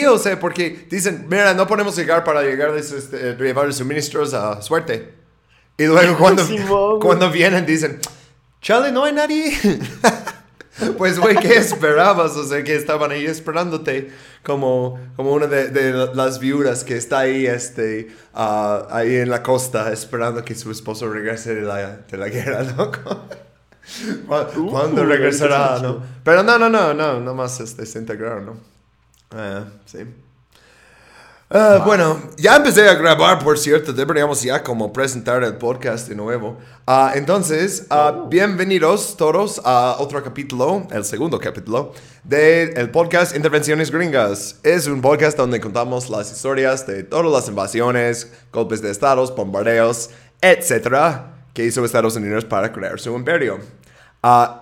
Sí, o sea, porque dicen, mira, no podemos llegar para llegar de este, llevar suministros a suerte. Y luego cuando, cuando vienen dicen, chale, no hay nadie. pues, güey, ¿qué esperabas? O sea, que estaban ahí esperándote como, como una de, las viudas que está ahí, este, ah, ahí en la costa esperando que su esposo regrese de la, de la guerra, ¿no? ¿Cuándo uh, regresará, no? Pero no, no, no, no, no más este, se integraron, ¿no? Ah, sí. Ah, bueno, ya empecé a grabar, por cierto, deberíamos ya como presentar el podcast de nuevo. Uh, entonces, uh, bienvenidos todos a otro capítulo, el segundo capítulo, del podcast Intervenciones Gringas. Es un podcast donde contamos las historias de todas las invasiones, golpes de estados, bombardeos, etcétera, que hizo Estados Unidos para crear su imperio.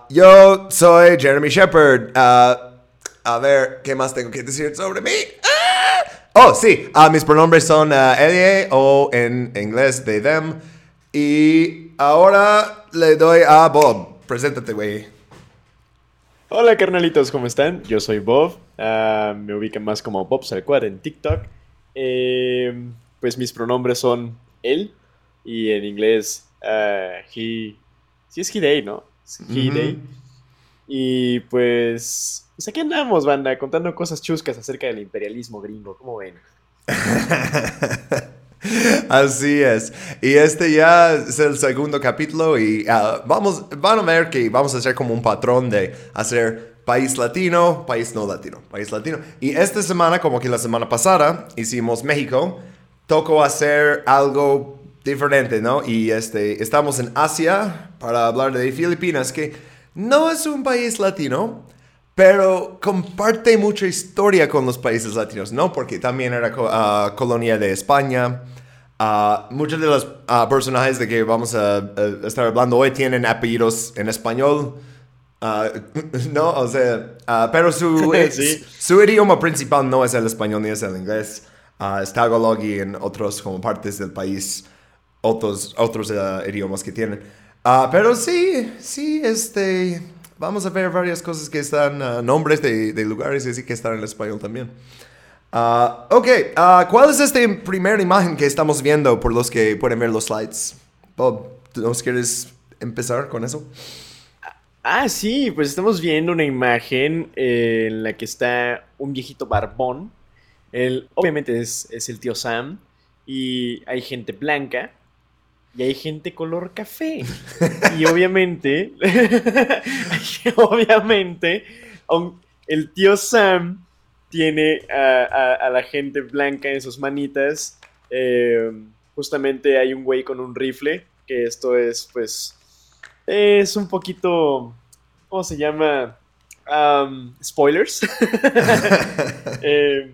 yo soy Jeremy Shepard. A ver, ¿qué más tengo que decir sobre mí? Oh, sí, uh, mis pronombres son uh, o en inglés they, them. Y ahora le doy a Bob. Preséntate, güey. Hola, carnalitos, ¿cómo están? Yo soy Bob. Uh, me ubican más como Bob Salquad en TikTok. Eh, pues mis pronombres son él y en inglés he. Sí, es he, they, ¿no? he, they. Y pues pues aquí andamos, banda, contando cosas chuscas acerca del imperialismo gringo. ¿Cómo ven? Así es. Y este ya es el segundo capítulo y ah, vamos, van a ver que vamos a hacer como un patrón de hacer país latino, país no latino, país latino. Y esta semana, como que la semana pasada, hicimos México, tocó hacer algo diferente, ¿no? Y este, estamos en Asia para hablar de Filipinas, que no es un país latino, pero comparte mucha historia con los países latinos, ¿no? Porque también era ah, colonia de España. Uh, muchos de los ah, personajes de que vamos a, estar hablando hoy tienen apellidos en español. no, o sea, pero su, su idioma principal no es el español ni es el inglés. es Tagalog y en otros como partes del país otros, otros idiomas que tienen. Pero sí, sí, este vamos a ver varias cosas que están, uh, nombres de, de, lugares y así que están en español también. Uh, ok, uh, ¿cuál es esta primera imagen que estamos viendo por los que pueden ver los slides? Bob, ¿nos quieres empezar con eso? Ah, sí, pues estamos viendo una imagen eh, en la que está un viejito barbón. Él, obviamente es, es el tío Sam y hay gente blanca y hay gente color café. Y obviamente, obviamente, el tío Sam tiene a, la gente blanca en sus manitas. Eh, justamente hay un güey con un rifle, que esto es, pues, es un poquito, ¿cómo se llama? spoilers. eh,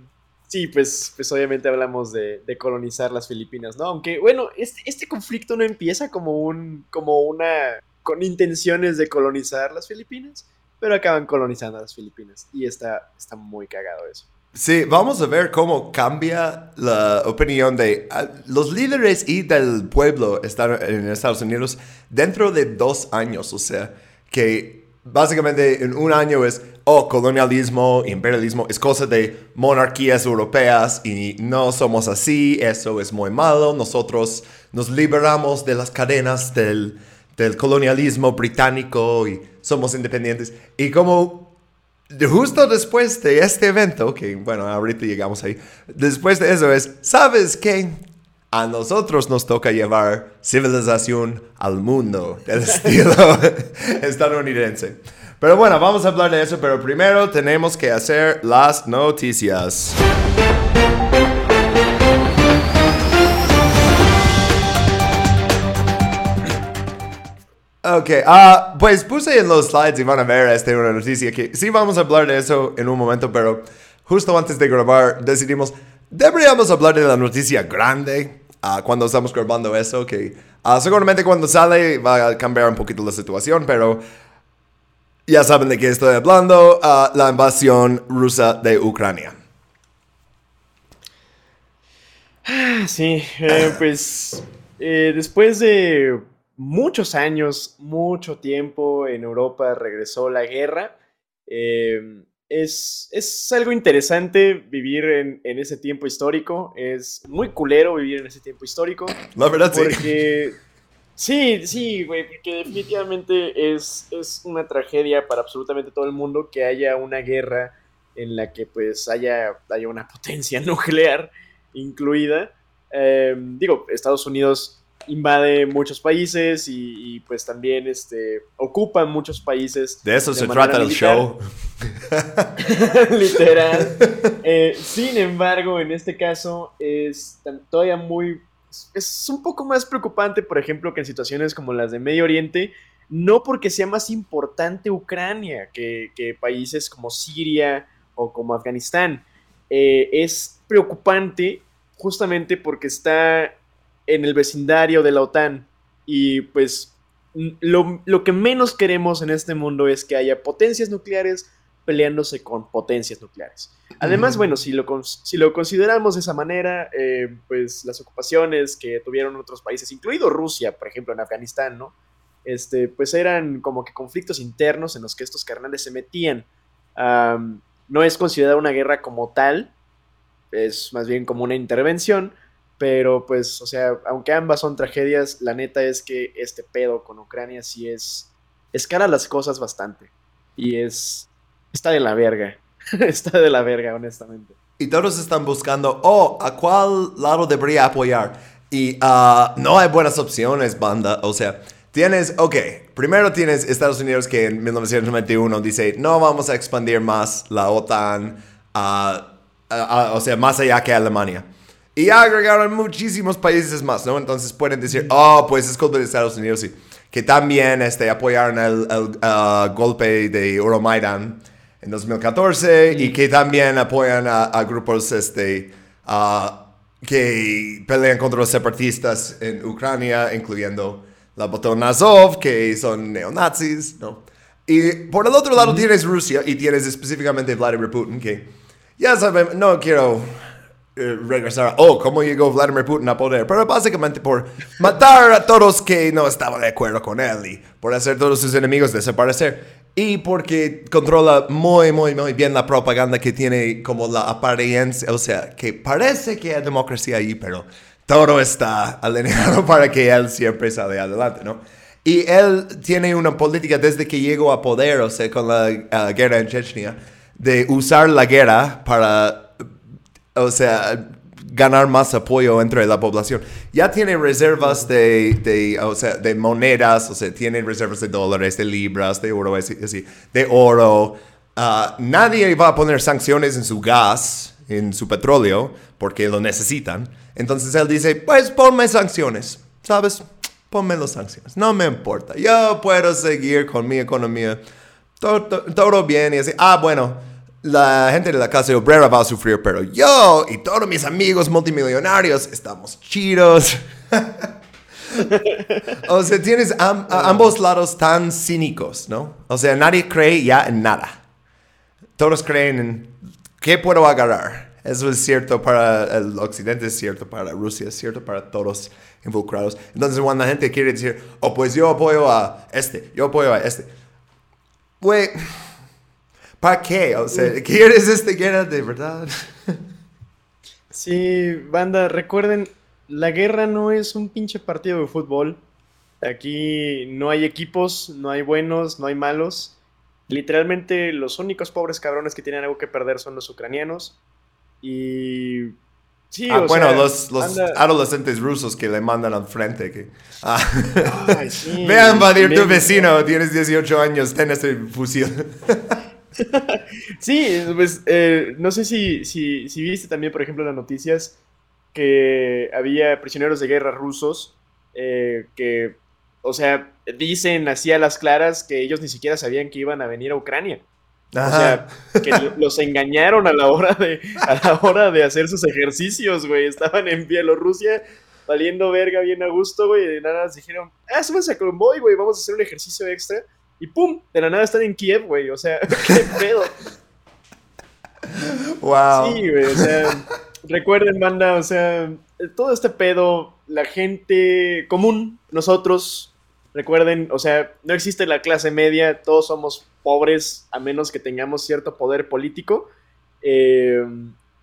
Sí, pues, pues obviamente hablamos de, colonizar las Filipinas, ¿no? Aunque, bueno, este, este conflicto no empieza como un. como una. con intenciones de colonizar las Filipinas, pero acaban colonizando las Filipinas. Y está, está muy cagado eso. Sí, vamos a ver cómo cambia la opinión de ah, los líderes y del pueblo en Estados Unidos dentro de dos años. O sea, que básicamente en un año es oh, colonialismo, imperialismo, es cosa de monarquías europeas y no somos así, eso es muy malo, nosotros nos liberamos de las cadenas del, colonialismo británico y somos independientes. Y como justo después de este evento, que bueno, ahorita llegamos ahí, después de eso es, ¿sabes qué? A nosotros nos toca llevar civilización al mundo del estilo estadounidense. Pero bueno, vamos a hablar de eso, pero primero tenemos que hacer las noticias. Ok, uh, pues puse en los slides y van a ver este, una noticia que sí vamos a hablar de eso en un momento, pero justo antes de grabar decidimos, deberíamos hablar de la noticia grande uh, cuando estamos grabando eso, que uh, seguramente cuando sale va a cambiar un poquito la situación, pero ya saben de qué estoy hablando, uh, la invasión rusa de Ucrania. Ah, sí, eh, pues eh, después de muchos años, mucho tiempo en Europa regresó la guerra. Eh, es, es algo interesante vivir en, en, ese tiempo histórico. Es muy culero vivir en ese tiempo histórico. La verdad, porque, sí. Sí, sí, güey, porque definitivamente es, es una tragedia para absolutamente todo el mundo que haya una guerra en la que pues haya, haya una potencia nuclear incluida. Eh, digo, Estados Unidos invade muchos países y, pues también este, ocupan muchos países. De eso se trata el show. Literal. Eh, sin embargo, en este caso es todavía muy... Es un poco más preocupante, por ejemplo, que en situaciones como las de Medio Oriente, no porque sea más importante Ucrania que, países como Siria o como Afganistán. Eh, es preocupante justamente porque está en el vecindario de la OTAN. Y pues lo, que menos queremos en este mundo es que haya potencias nucleares peleándose con potencias nucleares. Además, bueno, si lo, si lo consideramos de esa manera, eh, pues las ocupaciones que tuvieron otros países, incluido Rusia, por ejemplo, en Afganistán, ¿no? Este, pues eran como que conflictos internos en los que estos carnales se metían. no es considerada una guerra como tal, es más bien como una intervención, pero pues, o sea, aunque ambas son tragedias, la neta es que este pedo con Ucrania sí es... Escala las cosas bastante. Y es... Está de la verga. está de la verga, honestamente. Y todos están buscando, oh, ¿a cuál lado debería apoyar? Y uh, no hay buenas opciones, banda. O sea, tienes, ok, primero tienes Estados Unidos que en 1991 dice, no vamos a expandir más la OTAN, o sea, más allá que Alemania. Y agregaron muchísimos países más, ¿no? Entonces pueden decir, oh, pues es culpa de Estados Unidos, sí. Que también este, apoyaron el, uh, golpe de Euromaidan en 2014 y que también apoyan a, grupos este, uh, que pelean contra los separatistas en Ucrania, incluyendo la botón Azov, que son neonazis, ¿no? Y por el otro lado tienes Rusia y tienes específicamente Vladimir Putin, que ya saben, no quiero eh, regresar, oh, cómo llegó Vladimir Putin a poder, pero básicamente por matar a todos que no estaban de acuerdo con él y por hacer todos sus enemigos desaparecer. Y porque controla muy, muy, muy bien la propaganda que tiene como la apariencia, o sea, que parece que hay democracia ahí, pero todo está alineado para que él siempre sale adelante, ¿no? Y él tiene una política desde que llegó a poder, o sea, con la uh, guerra en Chechnya, de usar la guerra para o sea, ganar más apoyo entre la población. Ya tiene reservas de, de, o sea, de monedas, o sea, tiene reservas de dólares, de libras, de oro, así, de oro. Ah, nadie va a poner sanciones en su gas, en su petróleo, porque lo necesitan. Entonces él dice, pues ponme sanciones, ¿sabes? Ponme las sanciones, no me importa. Yo puedo seguir con mi economía. Todo, todo, todo bien y así. Ah, bueno la gente de la clase obrera va a sufrir, pero yo y todos mis amigos multimillonarios estamos chidos. o sea, tienes ambos lados tan cínicos, ¿no? O sea, nadie cree ya en nada. Todos creen en qué puedo agarrar. Eso es cierto para el occidente, es cierto para Rusia, es cierto para todos involucrados. Entonces, cuando la gente quiere decir, oh, pues yo apoyo a este, yo apoyo a este. Güey ¿Para qué? O sea, ¿quieres esta guerra de verdad? Sí, banda, recuerden, la guerra no es un pinche partido de fútbol. Aquí no hay equipos, no hay buenos, no hay malos. Literalmente los únicos pobres cabrones que tienen algo que perder son los ucranianos. Y... Sí, ah, bueno, los, adolescentes rusos que le mandan al frente. Que, ah, Ve a invadir tu vecino, tienes 18 años, ten este fusil. sí, pues eh, no sé si, si, si, viste también, por ejemplo, las noticias que había prisioneros de guerra rusos eh, que, o sea, dicen así a las claras que ellos ni siquiera sabían que iban a venir a Ucrania. O sea, que los engañaron a la hora de, a la hora de hacer sus ejercicios, güey. Estaban en Bielorrusia valiendo verga bien a gusto, güey. Y de nada dijeron, ah, súbanse a convoy, güey, vamos a hacer un ejercicio extra. Y pum, de la nada están en Kiev, güey. O sea, qué pedo. Wow. Sí, güey. O sea, recuerden, banda, o sea, todo este pedo, la gente común, nosotros, recuerden, o sea, no existe la clase media, todos somos pobres a menos que tengamos cierto poder político. Eh,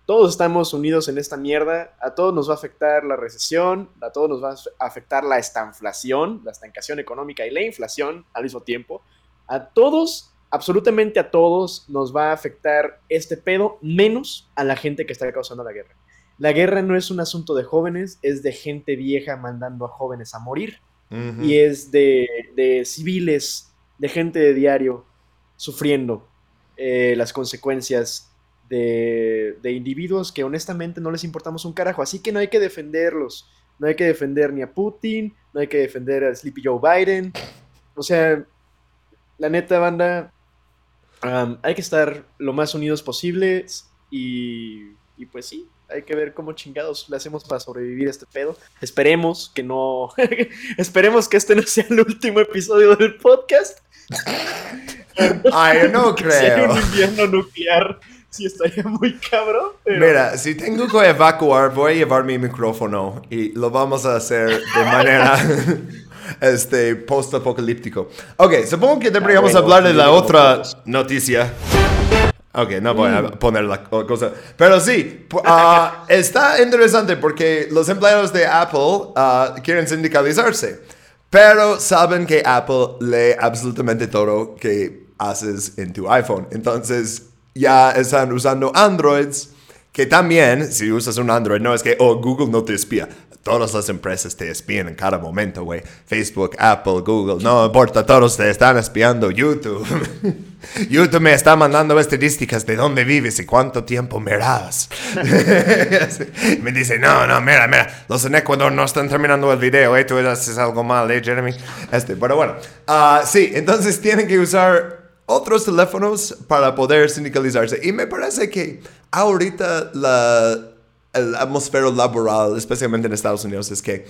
todos estamos unidos en esta mierda, a todos nos va a afectar la recesión, a todos nos va a afectar la estanflación, la estancación económica y la inflación al mismo tiempo. A todos, absolutamente a todos, nos va a afectar este pedo, menos a la gente que está causando la guerra. La guerra no es un asunto de jóvenes, es de gente vieja mandando a jóvenes a morir. Y es de, de, civiles, de gente de diario, sufriendo eh, las consecuencias de, individuos que honestamente no les importamos un carajo. Así que no hay que defenderlos. No hay que defender ni a Putin, no hay que defender a Sleepy Joe Biden. O sea, la neta, banda, hay que estar lo más unidos posibles y, y pues sí, hay que ver cómo chingados le hacemos para sobrevivir a este pedo. Esperemos que no. Esperemos que este no sea el último episodio del podcast. Ay, no creo. un invierno nuclear sí estaría muy cabrón. Mira, si tengo que evacuar, voy a llevar mi micrófono y lo vamos a hacer de manera este, post-apocalíptico. Ok, supongo que deberíamos hablar de la otra noticia. Ok, no voy a mm. poner la cosa. Pero sí, ah, está interesante porque los empleados de Apple uh, quieren sindicalizarse. Pero saben que Apple lee absolutamente todo que haces en tu iPhone. Entonces, ya están usando Androids, que también, si usas un Android, no es que, oh, Google no te espía. Todas las empresas te espían en cada momento, güey. Facebook, Apple, Google, no importa, todos te están espiando. YouTube. YouTube me está mandando estadísticas de dónde vives y cuánto tiempo miras. me dice, no, no, mira, mira, los en Ecuador no están terminando el video, ¿eh? Tú haces algo mal, ¿eh, Jeremy? Este, pero bueno, uh, sí, entonces tienen que usar otros teléfonos para poder sindicalizarse. Y me parece que ahorita la, atmósfera laboral, especialmente en Estados Unidos, es que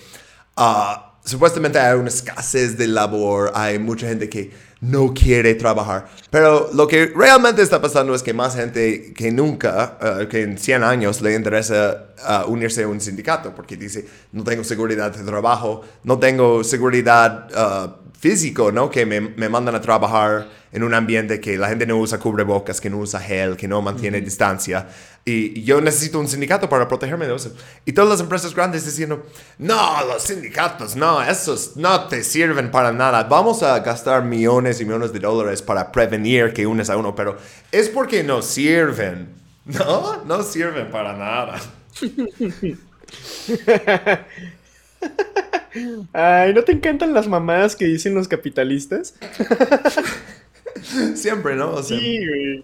ah, supuestamente hay una escasez de labor, hay mucha gente que no quiere trabajar. Pero lo que realmente está pasando es que más gente que nunca, ah, que en 100 años le interesa ah, unirse a un sindicato, porque dice, no tengo seguridad de trabajo, no tengo seguridad físico, ¿no? Que me, me, mandan a trabajar en un ambiente que la gente no usa cubrebocas, que no usa gel, que no mantiene distancia. Y, yo necesito un sindicato para protegerme de eso. Y todas las empresas grandes diciendo, no, los sindicatos, no, esos no te sirven para nada. Vamos a gastar millones y millones de dólares para prevenir que unes a uno, pero es porque no sirven. No, no sirven para nada. Ay, ¿no te encantan las mamadas que dicen los capitalistas? Siempre, ¿no? sí, güey.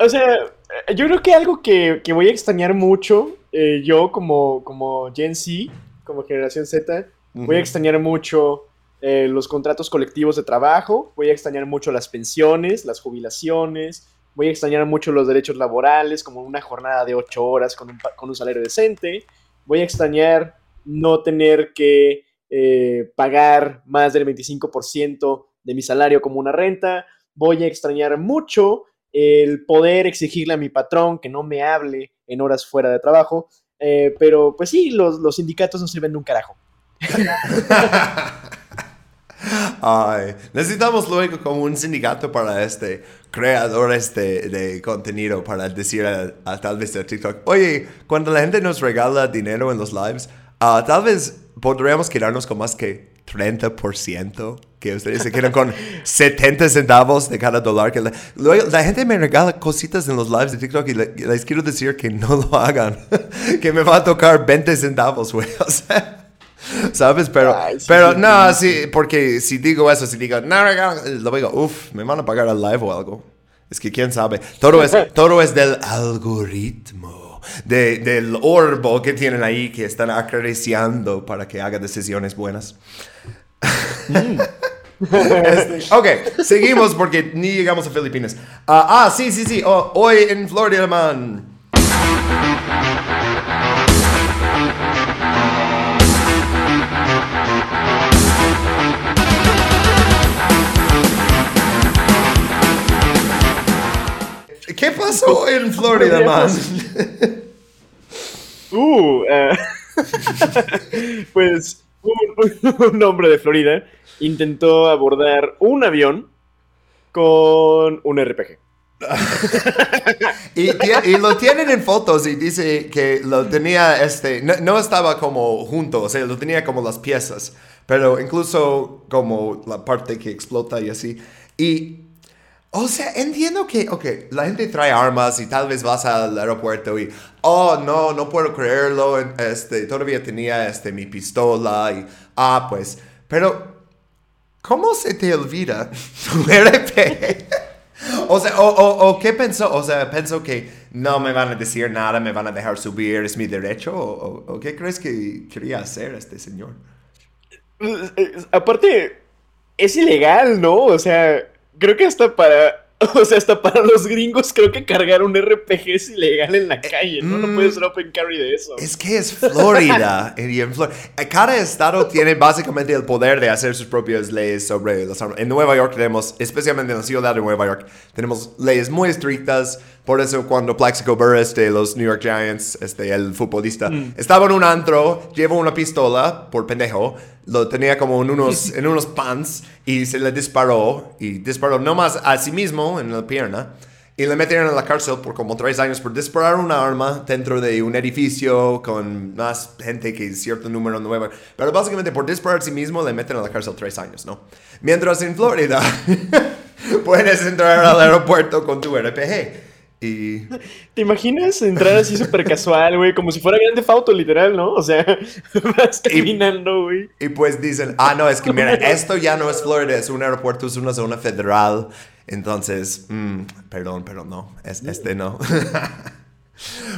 O, sea, yo creo que algo que, voy a extrañar mucho, eh, yo como, como Gen Z, como generación Z, voy a extrañar mucho eh, los contratos colectivos de trabajo, voy a extrañar mucho las pensiones, las jubilaciones, voy a extrañar mucho los derechos laborales, como una jornada de ocho horas con un, con un salario decente, voy a extrañar no tener que eh, pagar más del 25% de mi salario como una renta. Voy a extrañar mucho el poder exigirle a mi patrón que no me hable en horas fuera de trabajo. Eh, pero pues sí, los, los sindicatos no sirven de un carajo. Necesitamos luego como un sindicato para este creadores de, de contenido para decir a, tal vez a TikTok, oye, cuando la gente nos regala dinero en los lives, Ah, tal vez podríamos quedarnos con más que 30%, que ustedes se quedan con 70 centavos de cada dólar. Que la, luego, la gente me regala cositas en los lives de TikTok y les quiero decir que no lo hagan, que me va a tocar 20 centavos, güey. O sea, ¿sabes? Pero, pero no, sí, porque si digo eso, si digo, no, lo digo, uff, me van a pagar al live o algo. Es que quién sabe. Todo es, todo es del algoritmo del orbo que tienen ahí que están acariciando para que haga decisiones buenas. Mm. Este, ok, seguimos porque ni llegamos a Filipinas. ah, ah sí, sí, sí. Oh, hoy en Florida, man. ¿Qué pasó en Florida, man? Uh, eh, pues un, hombre de Florida intentó abordar un avión con un RPG. y, lo tienen en fotos y dice que lo tenía, este, no, estaba como junto, o sea, lo tenía como las piezas, pero incluso como la parte que explota y así. Y, o sea, entiendo que, ok, la gente trae armas y tal vez vas al aeropuerto y, oh, no, no puedo creerlo, este, todavía tenía, este, mi pistola y, ah, pues, pero, ¿cómo se te olvida tu RP? O sea, o, ¿qué pensó? O sea, pensó que no me van a decir nada, me van a dejar subir, es mi derecho. ¿O, qué crees que quería hacer este señor? Aparte, es ilegal, ¿no? O sea, creo que hasta para O sea, hasta para los gringos creo que cargar un RPG es ilegal en la eh, calle, ¿no? No puedes ser open carry de eso. Es que es Florida. Eh, cada estado tiene básicamente el poder de hacer sus propias leyes sobre las armas. En Nueva York tenemos, especialmente en la ciudad de Nueva York, tenemos leyes muy estrictas. Por eso cuando Plaxico Burress de los New York Giants, este, el futbolista, mm. estaba en un antro, llevó una pistola, por pendejo, lo tenía como en unos, en unos pants y se le disparó y disparó nomás a sí mismo en la pierna y le metieron en la cárcel por como tres años por disparar una arma dentro de un edificio con más gente que cierto número nuevo. Pero básicamente por disparar a sí mismo le meten en la cárcel tres años, ¿no? Mientras en Florida puedes entrar al aeropuerto con tu RPG. Y... ¿Te imaginas entrar así súper casual, güey? Como si fuera grande Fauto, literal, ¿no? O sea, vas caminando, güey. Y, pues dicen, ah, no, es que mira, esto ya no es Florida, es un aeropuerto, es una zona federal. Entonces, mm, perdón, pero no, es, este no.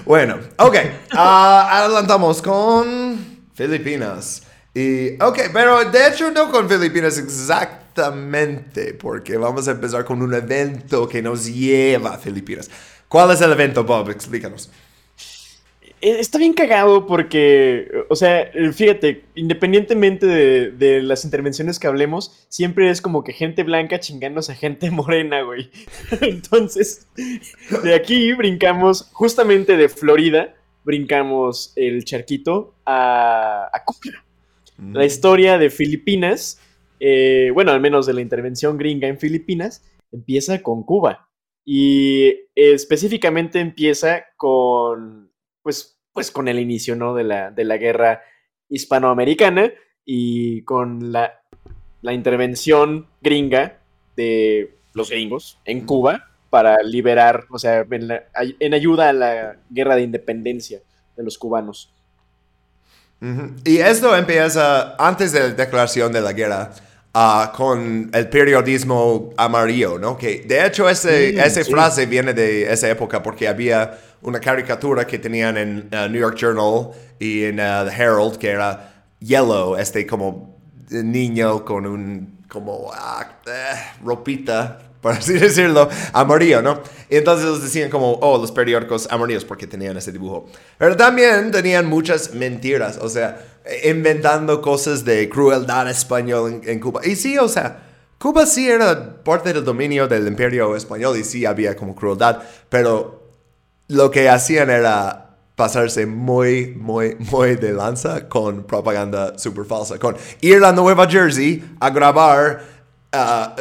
bueno, ok, ah, adelantamos con Filipinas. Y, ok, pero de hecho no con Filipinas exactamente, porque vamos a empezar con un evento que nos lleva a Filipinas. ¿Cuál es el evento, Bob? Explícanos. Eh, está bien cagado porque, o sea, fíjate, independientemente de, las intervenciones que hablemos, siempre es como que gente blanca chingándose a gente morena, güey. Entonces, de aquí brincamos, justamente de Florida, brincamos el charquito a, a Cuba. La mm. historia de Filipinas, eh, bueno, al menos de la intervención gringa en Filipinas, empieza con Cuba. Y específicamente empieza con, pues, pues con el inicio, ¿no? De la, de la guerra hispanoamericana y con la, la intervención gringa de los gringos en Cuba para liberar, o sea, en, ayuda a la guerra de independencia de los cubanos. Y esto empieza antes de la declaración de la guerra Ah, con el periodismo amarillo, ¿no? Que de hecho ese, esa frase viene de esa época porque había una caricatura que tenían en uh, New York Journal y en uh, The Herald que era Yellow, este como niño con un como ah, eh, ropita por así decirlo, amarillo, ¿no? Y entonces los decían como, oh, los periódicos amarillos porque tenían ese dibujo. Pero también tenían muchas mentiras, o sea, inventando cosas de crueldad español en, Cuba. Y sí, o sea, Cuba sí era parte del dominio del imperio español y sí había como crueldad, pero lo que hacían era pasarse muy, muy, muy de lanza con propaganda súper falsa, con ir a Nueva Jersey a grabar uh,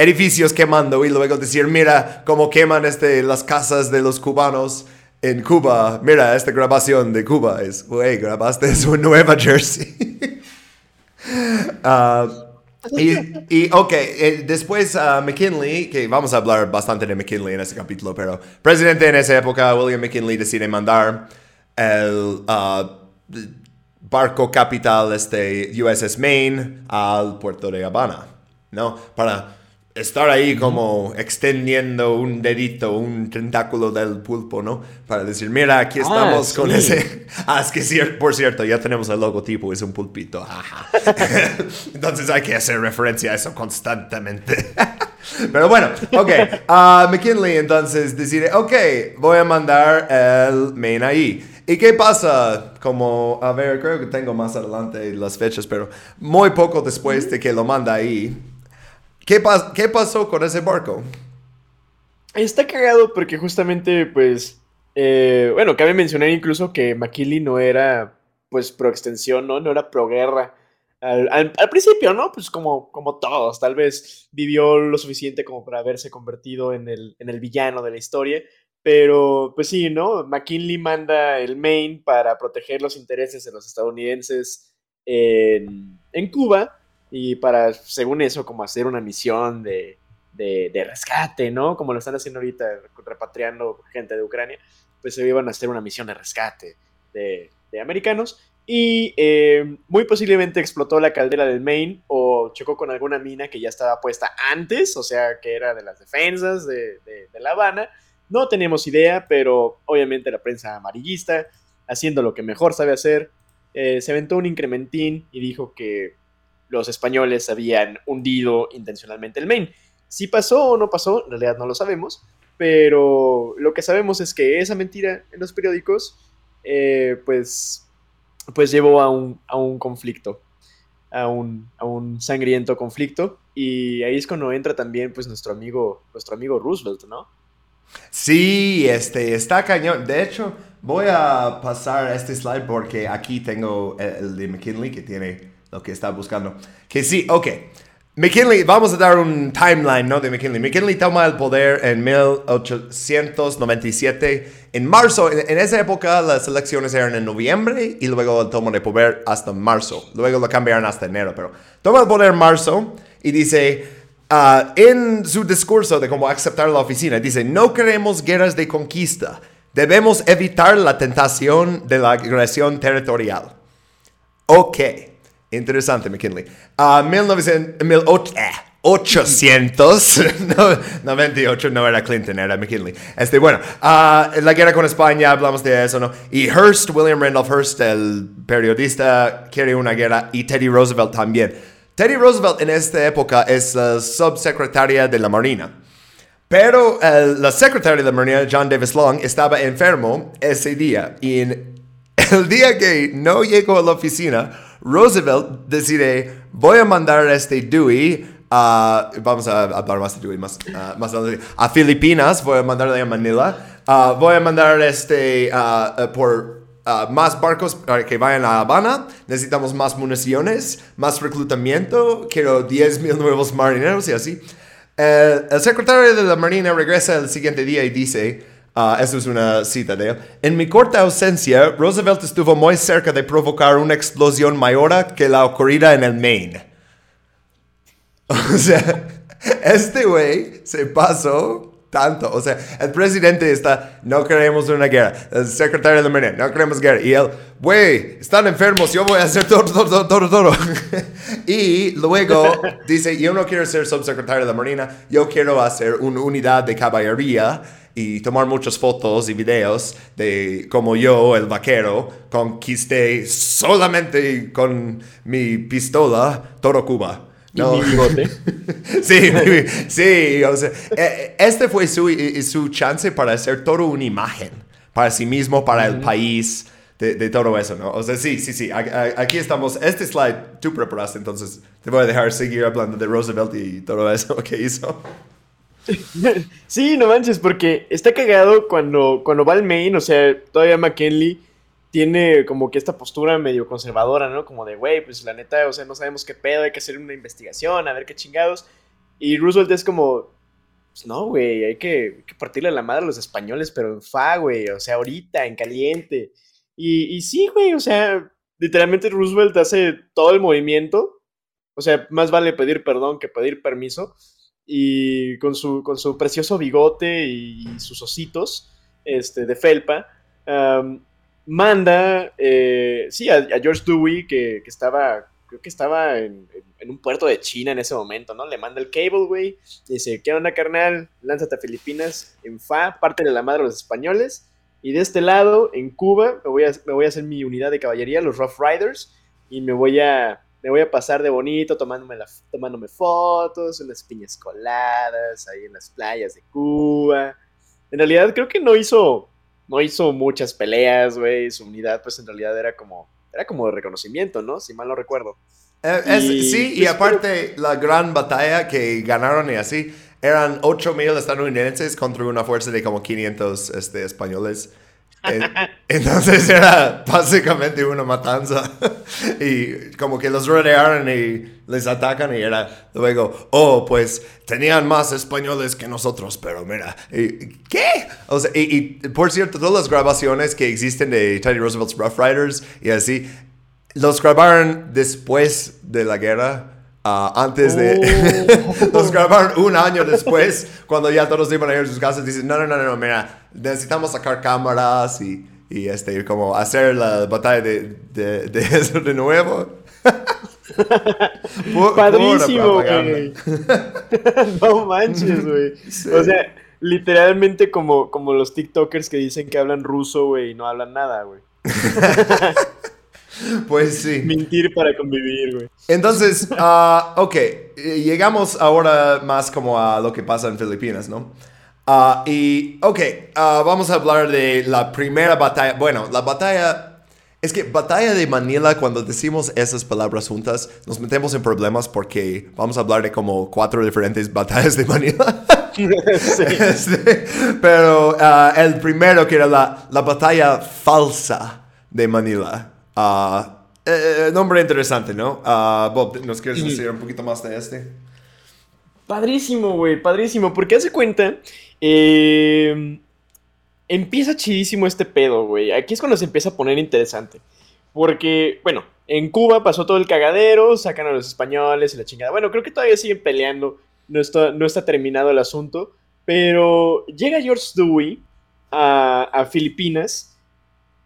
edificios quemando y luego decir, mira cómo queman este, las casas de los cubanos en Cuba. Mira, esta grabación de Cuba es, güey, grabaste eso en Nueva Jersey. Ah, y, y, ok, eh, después uh, McKinley, que vamos a hablar bastante de McKinley en este capítulo, pero presidente en esa época, William McKinley decide mandar el ah, barco capital, este USS Maine, al puerto de Habana, ¿no? Para estar ahí como extendiendo un dedito, un tentáculo del pulpo, ¿no? Para decir, mira, aquí ah, estamos con ese... Ah, es que por cierto, ya tenemos el logotipo, es un pulpito. Entonces hay que hacer referencia a eso constantemente. Pero bueno, ok. Uh, McKinley entonces decide, ok, voy a mandar el main ahí. ¿Y qué pasa? Como, a ver, creo que tengo más adelante las fechas, pero muy poco después de que lo manda ahí, ¿Qué, ¿Qué pasó con ese barco? Está cagado porque justamente, pues, eh, bueno, cabe mencionar incluso que McKinley no era, pues, pro extensión, ¿no? No era pro guerra. al, principio, ¿no? Pues como, como todos, tal vez vivió lo suficiente como para haberse convertido en el, en el villano de la historia, pero pues sí, ¿no? McKinley manda el Maine para proteger los intereses de los estadounidenses en, en Cuba y para, según eso, como hacer una misión de, de, de, rescate, ¿no? Como lo están haciendo ahorita, repatriando gente de Ucrania, pues se iban a hacer una misión de rescate de, de americanos y eh, muy posiblemente explotó la caldera del Maine o chocó con alguna mina que ya estaba puesta antes, o sea, que era de las defensas de, La Habana. No tenemos idea, pero obviamente la prensa amarillista, haciendo lo que mejor sabe hacer, eh, se aventó un incrementín y dijo que los españoles habían hundido intencionalmente el Maine. Si pasó o no pasó, en realidad no lo sabemos, pero lo que sabemos es que esa mentira en los periódicos, eh, pues pues llevó a un, a un conflicto, a un, a un, sangriento conflicto. Y ahí es cuando entra también pues nuestro amigo, nuestro amigo Roosevelt, ¿no? Sí, este, está cañón. De hecho, voy a pasar este slide porque aquí tengo el de McKinley que tiene lo que está buscando. Que sí, ok. McKinley, vamos a dar un timeline ¿no? de McKinley. McKinley toma el poder en 1897. En marzo, en, esa época las elecciones eran en noviembre y luego el toma de poder hasta marzo. Luego lo cambiaron hasta enero, pero toma el poder en marzo y dice, ah, en su discurso de cómo aceptar la oficina, dice, no queremos guerras de conquista. Debemos evitar la tentación de la agresión territorial. Ok. Interesante, McKinley. Uh, 1898, no era Clinton, era McKinley. Este, bueno, uh, la guerra con España, hablamos de eso, ¿no? Y Hearst, William Randolph Hearst, el periodista, quiere una guerra y Teddy Roosevelt también. Teddy Roosevelt en esta época es la subsecretaria de la Marina. Pero la secretaria de la Marina, John Davis Long, estaba enfermo ese día. Y el día que no llegó a la oficina, Roosevelt decide, voy a mandar a este Dewey vamos a hablar más de Dewey más, más a Filipinas, voy a mandarle a Manila, voy a mandar este por más barcos para que vayan a Habana, necesitamos más municiones, más reclutamiento, quiero 10 mil nuevos marineros y así. el secretario de la Marina regresa el siguiente día y dice, Uh, es una cita de él. En mi corta ausencia, Roosevelt estuvo muy cerca de provocar una explosión mayor que la ocurrida en el Maine. O sea, este güey se pasó tanto. O sea, el presidente está, no queremos una guerra. El secretario de la Marina, no queremos guerra. Y él, güey, están enfermos, yo voy a hacer todo, todo, todo, todo. y luego dice, yo no quiero ser subsecretario de la Marina, yo quiero hacer una unidad de caballería y tomar muchas fotos y videos de cómo yo, el vaquero, conquisté solamente con mi pistola todo Cuba. No. bigote. sí, sí, o sea, e, este fue su, su chance para hacer toda una imagen para sí mismo, para el país, de, de, todo eso, ¿no? O sea, sí, sí, sí, aquí estamos. Este slide tú preparaste, entonces te voy a dejar seguir hablando de Roosevelt y todo eso que hizo. Sí, no manches, porque está cagado cuando, cuando va al main, o sea, todavía McKinley tiene como que esta postura medio conservadora, ¿no? Como de, güey, pues la neta, o sea, no sabemos qué pedo, hay que hacer una investigación, a ver qué chingados. Y Roosevelt es como, pues no, güey, hay que, partirle la madre a los españoles, pero en fa, güey, o sea, ahorita, en caliente. Y, y sí, güey, o sea, literalmente Roosevelt hace todo el movimiento. O sea, más vale pedir perdón que pedir permiso y con su, con su precioso bigote y, sus ositos este, de felpa, manda, eh, sí, a, George Dewey, que, estaba, creo que estaba en, un puerto de China en ese momento, ¿no? Le manda el cable, güey, dice, ¿qué onda, carnal? Lánzate a Filipinas en FA, parte de la madre de los españoles, y de este lado, en Cuba, me voy a, me voy a hacer mi unidad de caballería, los Rough Riders, y me voy a me voy a pasar de bonito tomándome, la, tomándome fotos, unas piñas coladas ahí en las playas de Cuba. En realidad creo que no hizo, no hizo muchas peleas, güey. Su unidad pues en realidad era como, era como de reconocimiento, ¿no? Si mal no recuerdo. Eh, sí, y pues, aparte la gran batalla que ganaron y así, eran 8.000 estadounidenses contra una fuerza de como 500 este, españoles. Entonces era básicamente una matanza. Y como que los rodearon y les atacan y era luego, oh, pues tenían más españoles que nosotros, pero mira, ¿qué? O sea, y, por cierto, todas las grabaciones que existen de Teddy Roosevelt's Rough Riders y así, los grabaron después de la guerra. Ah, antes de... Oh. los grabaron un año después, cuando ya todos iban a ir a sus casas. Dicen, no, no, no, no, mira, necesitamos sacar cámaras y, y este, como hacer la batalla de, de, de eso de nuevo. Padrísimo, güey. no manches, güey. O sea, literalmente como, como los TikTokers que dicen que hablan ruso, güey, y no hablan nada, güey. Pues sí. Mentir para convivir, güey. Entonces, uh, ok, llegamos ahora más como a lo que pasa en Filipinas, ¿no? Uh, y, ok, uh, vamos a hablar de la primera batalla. Bueno, la batalla... Es que batalla de Manila, cuando decimos esas palabras juntas, nos metemos en problemas porque vamos a hablar de como cuatro diferentes batallas de Manila. sí. Este, pero el primero que era la, la batalla falsa de Manila. Uh, nombre interesante, ¿no? Uh, Bob, ¿nos quieres decir un poquito más de este? Padrísimo, güey, padrísimo. Porque hace cuenta, eh, empieza chidísimo este pedo, güey. Aquí es cuando se empieza a poner interesante. Porque, bueno, en Cuba pasó todo el cagadero, sacan a los españoles y la chingada. Bueno, creo que todavía siguen peleando, no está, no está terminado el asunto. Pero llega George Dewey a, a Filipinas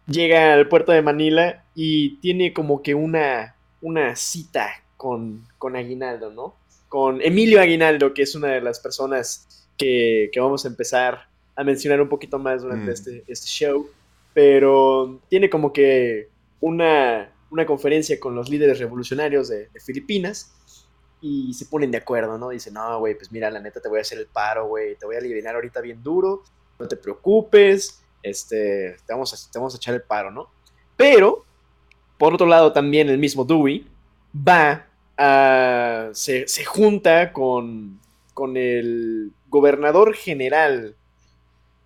llega al puerto de Manila y tiene como que una, una cita con, con Aguinaldo, ¿no? Con Emilio Aguinaldo, que es una de las personas que, vamos a empezar a mencionar un poquito más durante mm. este, este, show. Pero tiene como que una, una conferencia con los líderes revolucionarios de, de Filipinas y se ponen de acuerdo, ¿no? Dicen, no, güey, pues mira, la neta te voy a hacer el paro, güey, te voy a aliviar ahorita bien duro, no te preocupes, este, te vamos, a, vamos a echar el paro, ¿no? Pero, por otro lado, también el mismo Dewey va a, se, junta con, con el gobernador general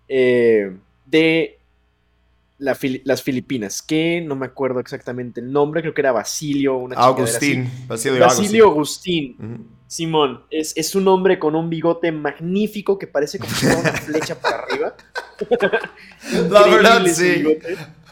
eh, de las Filipinas, que no me acuerdo exactamente el nombre, creo que era Basilio. Una Agustín. Basilio, Agustín. Simón, es, es, un hombre con un bigote magnífico que parece como si fuera una flecha para arriba. La verdad, sí.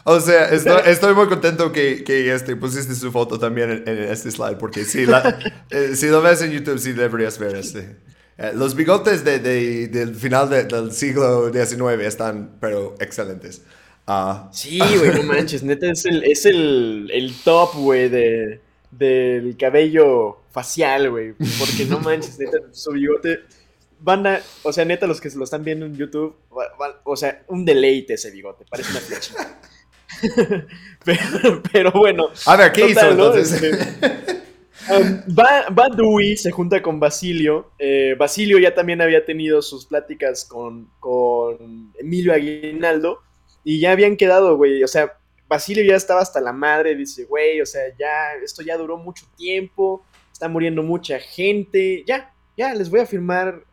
O sea, estoy, muy contento que, que, este, pusiste su foto también en, este slide, porque si, eh, si lo ves en YouTube, sí deberías ver este. Eh, los bigotes de, de, del final del siglo XIX están, pero excelentes. Uh. Sí, güey, no manches, neta es el, es el, el top, güey, de, del cabello facial, güey. Porque no manches, neta, su bigote van a, o sea, neta, los que se lo están viendo en YouTube, o sea, un deleite ese bigote, parece una flechita. pero, bueno. A ver, ¿qué hizo entonces? Um, va, va, Dewey, se junta con Basilio. Eh, Basilio ya también había tenido sus pláticas con, con Emilio Aguinaldo y ya habían quedado, güey. O sea, Basilio ya estaba hasta la madre, dice, güey, o sea, ya, esto ya duró mucho tiempo, está muriendo mucha gente, ya, ya, les voy a firmar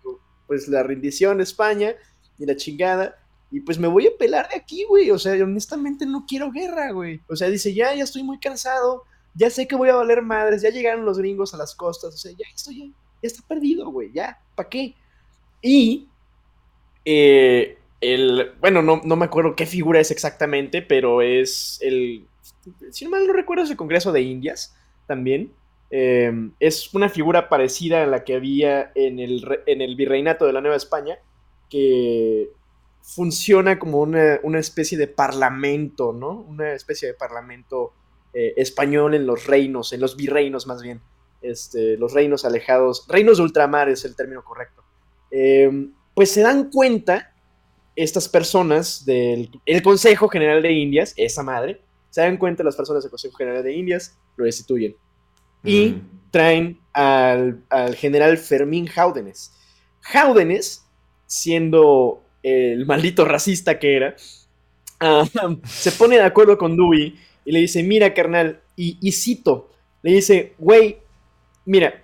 pues la rendición a España y la chingada. Y pues me voy a pelar de aquí, güey. O sea, honestamente no quiero guerra, güey. O sea, dice, ya, ya estoy muy cansado. Ya sé que voy a valer madres. Ya llegaron los gringos a las costas. O sea, ya estoy, ya, está perdido, güey. Ya, ¿para qué? Y eh, el, bueno, no, no, me acuerdo qué figura es exactamente, pero es el, si no mal no recuerdo, es el Congreso de Indias también. Em, es una figura parecida a la que había en el, en el virreinato de la Nueva España, que funciona como una, especie de parlamento, ¿no? Una especie de parlamento eh, español en los reinos, en los virreinos más bien, este, los reinos alejados, reinos de ultramar es el término correcto. Em, pues se dan cuenta estas personas del el Consejo General de Indias, esa madre, se dan cuenta las personas del Consejo General de Indias, lo destituyen y traen al, general Fermín Jáudenes. Jáudenes, siendo el maldito racista que era, se pone de acuerdo con Dewey y le dice, mira carnal, y, cito, le dice, güey, mira,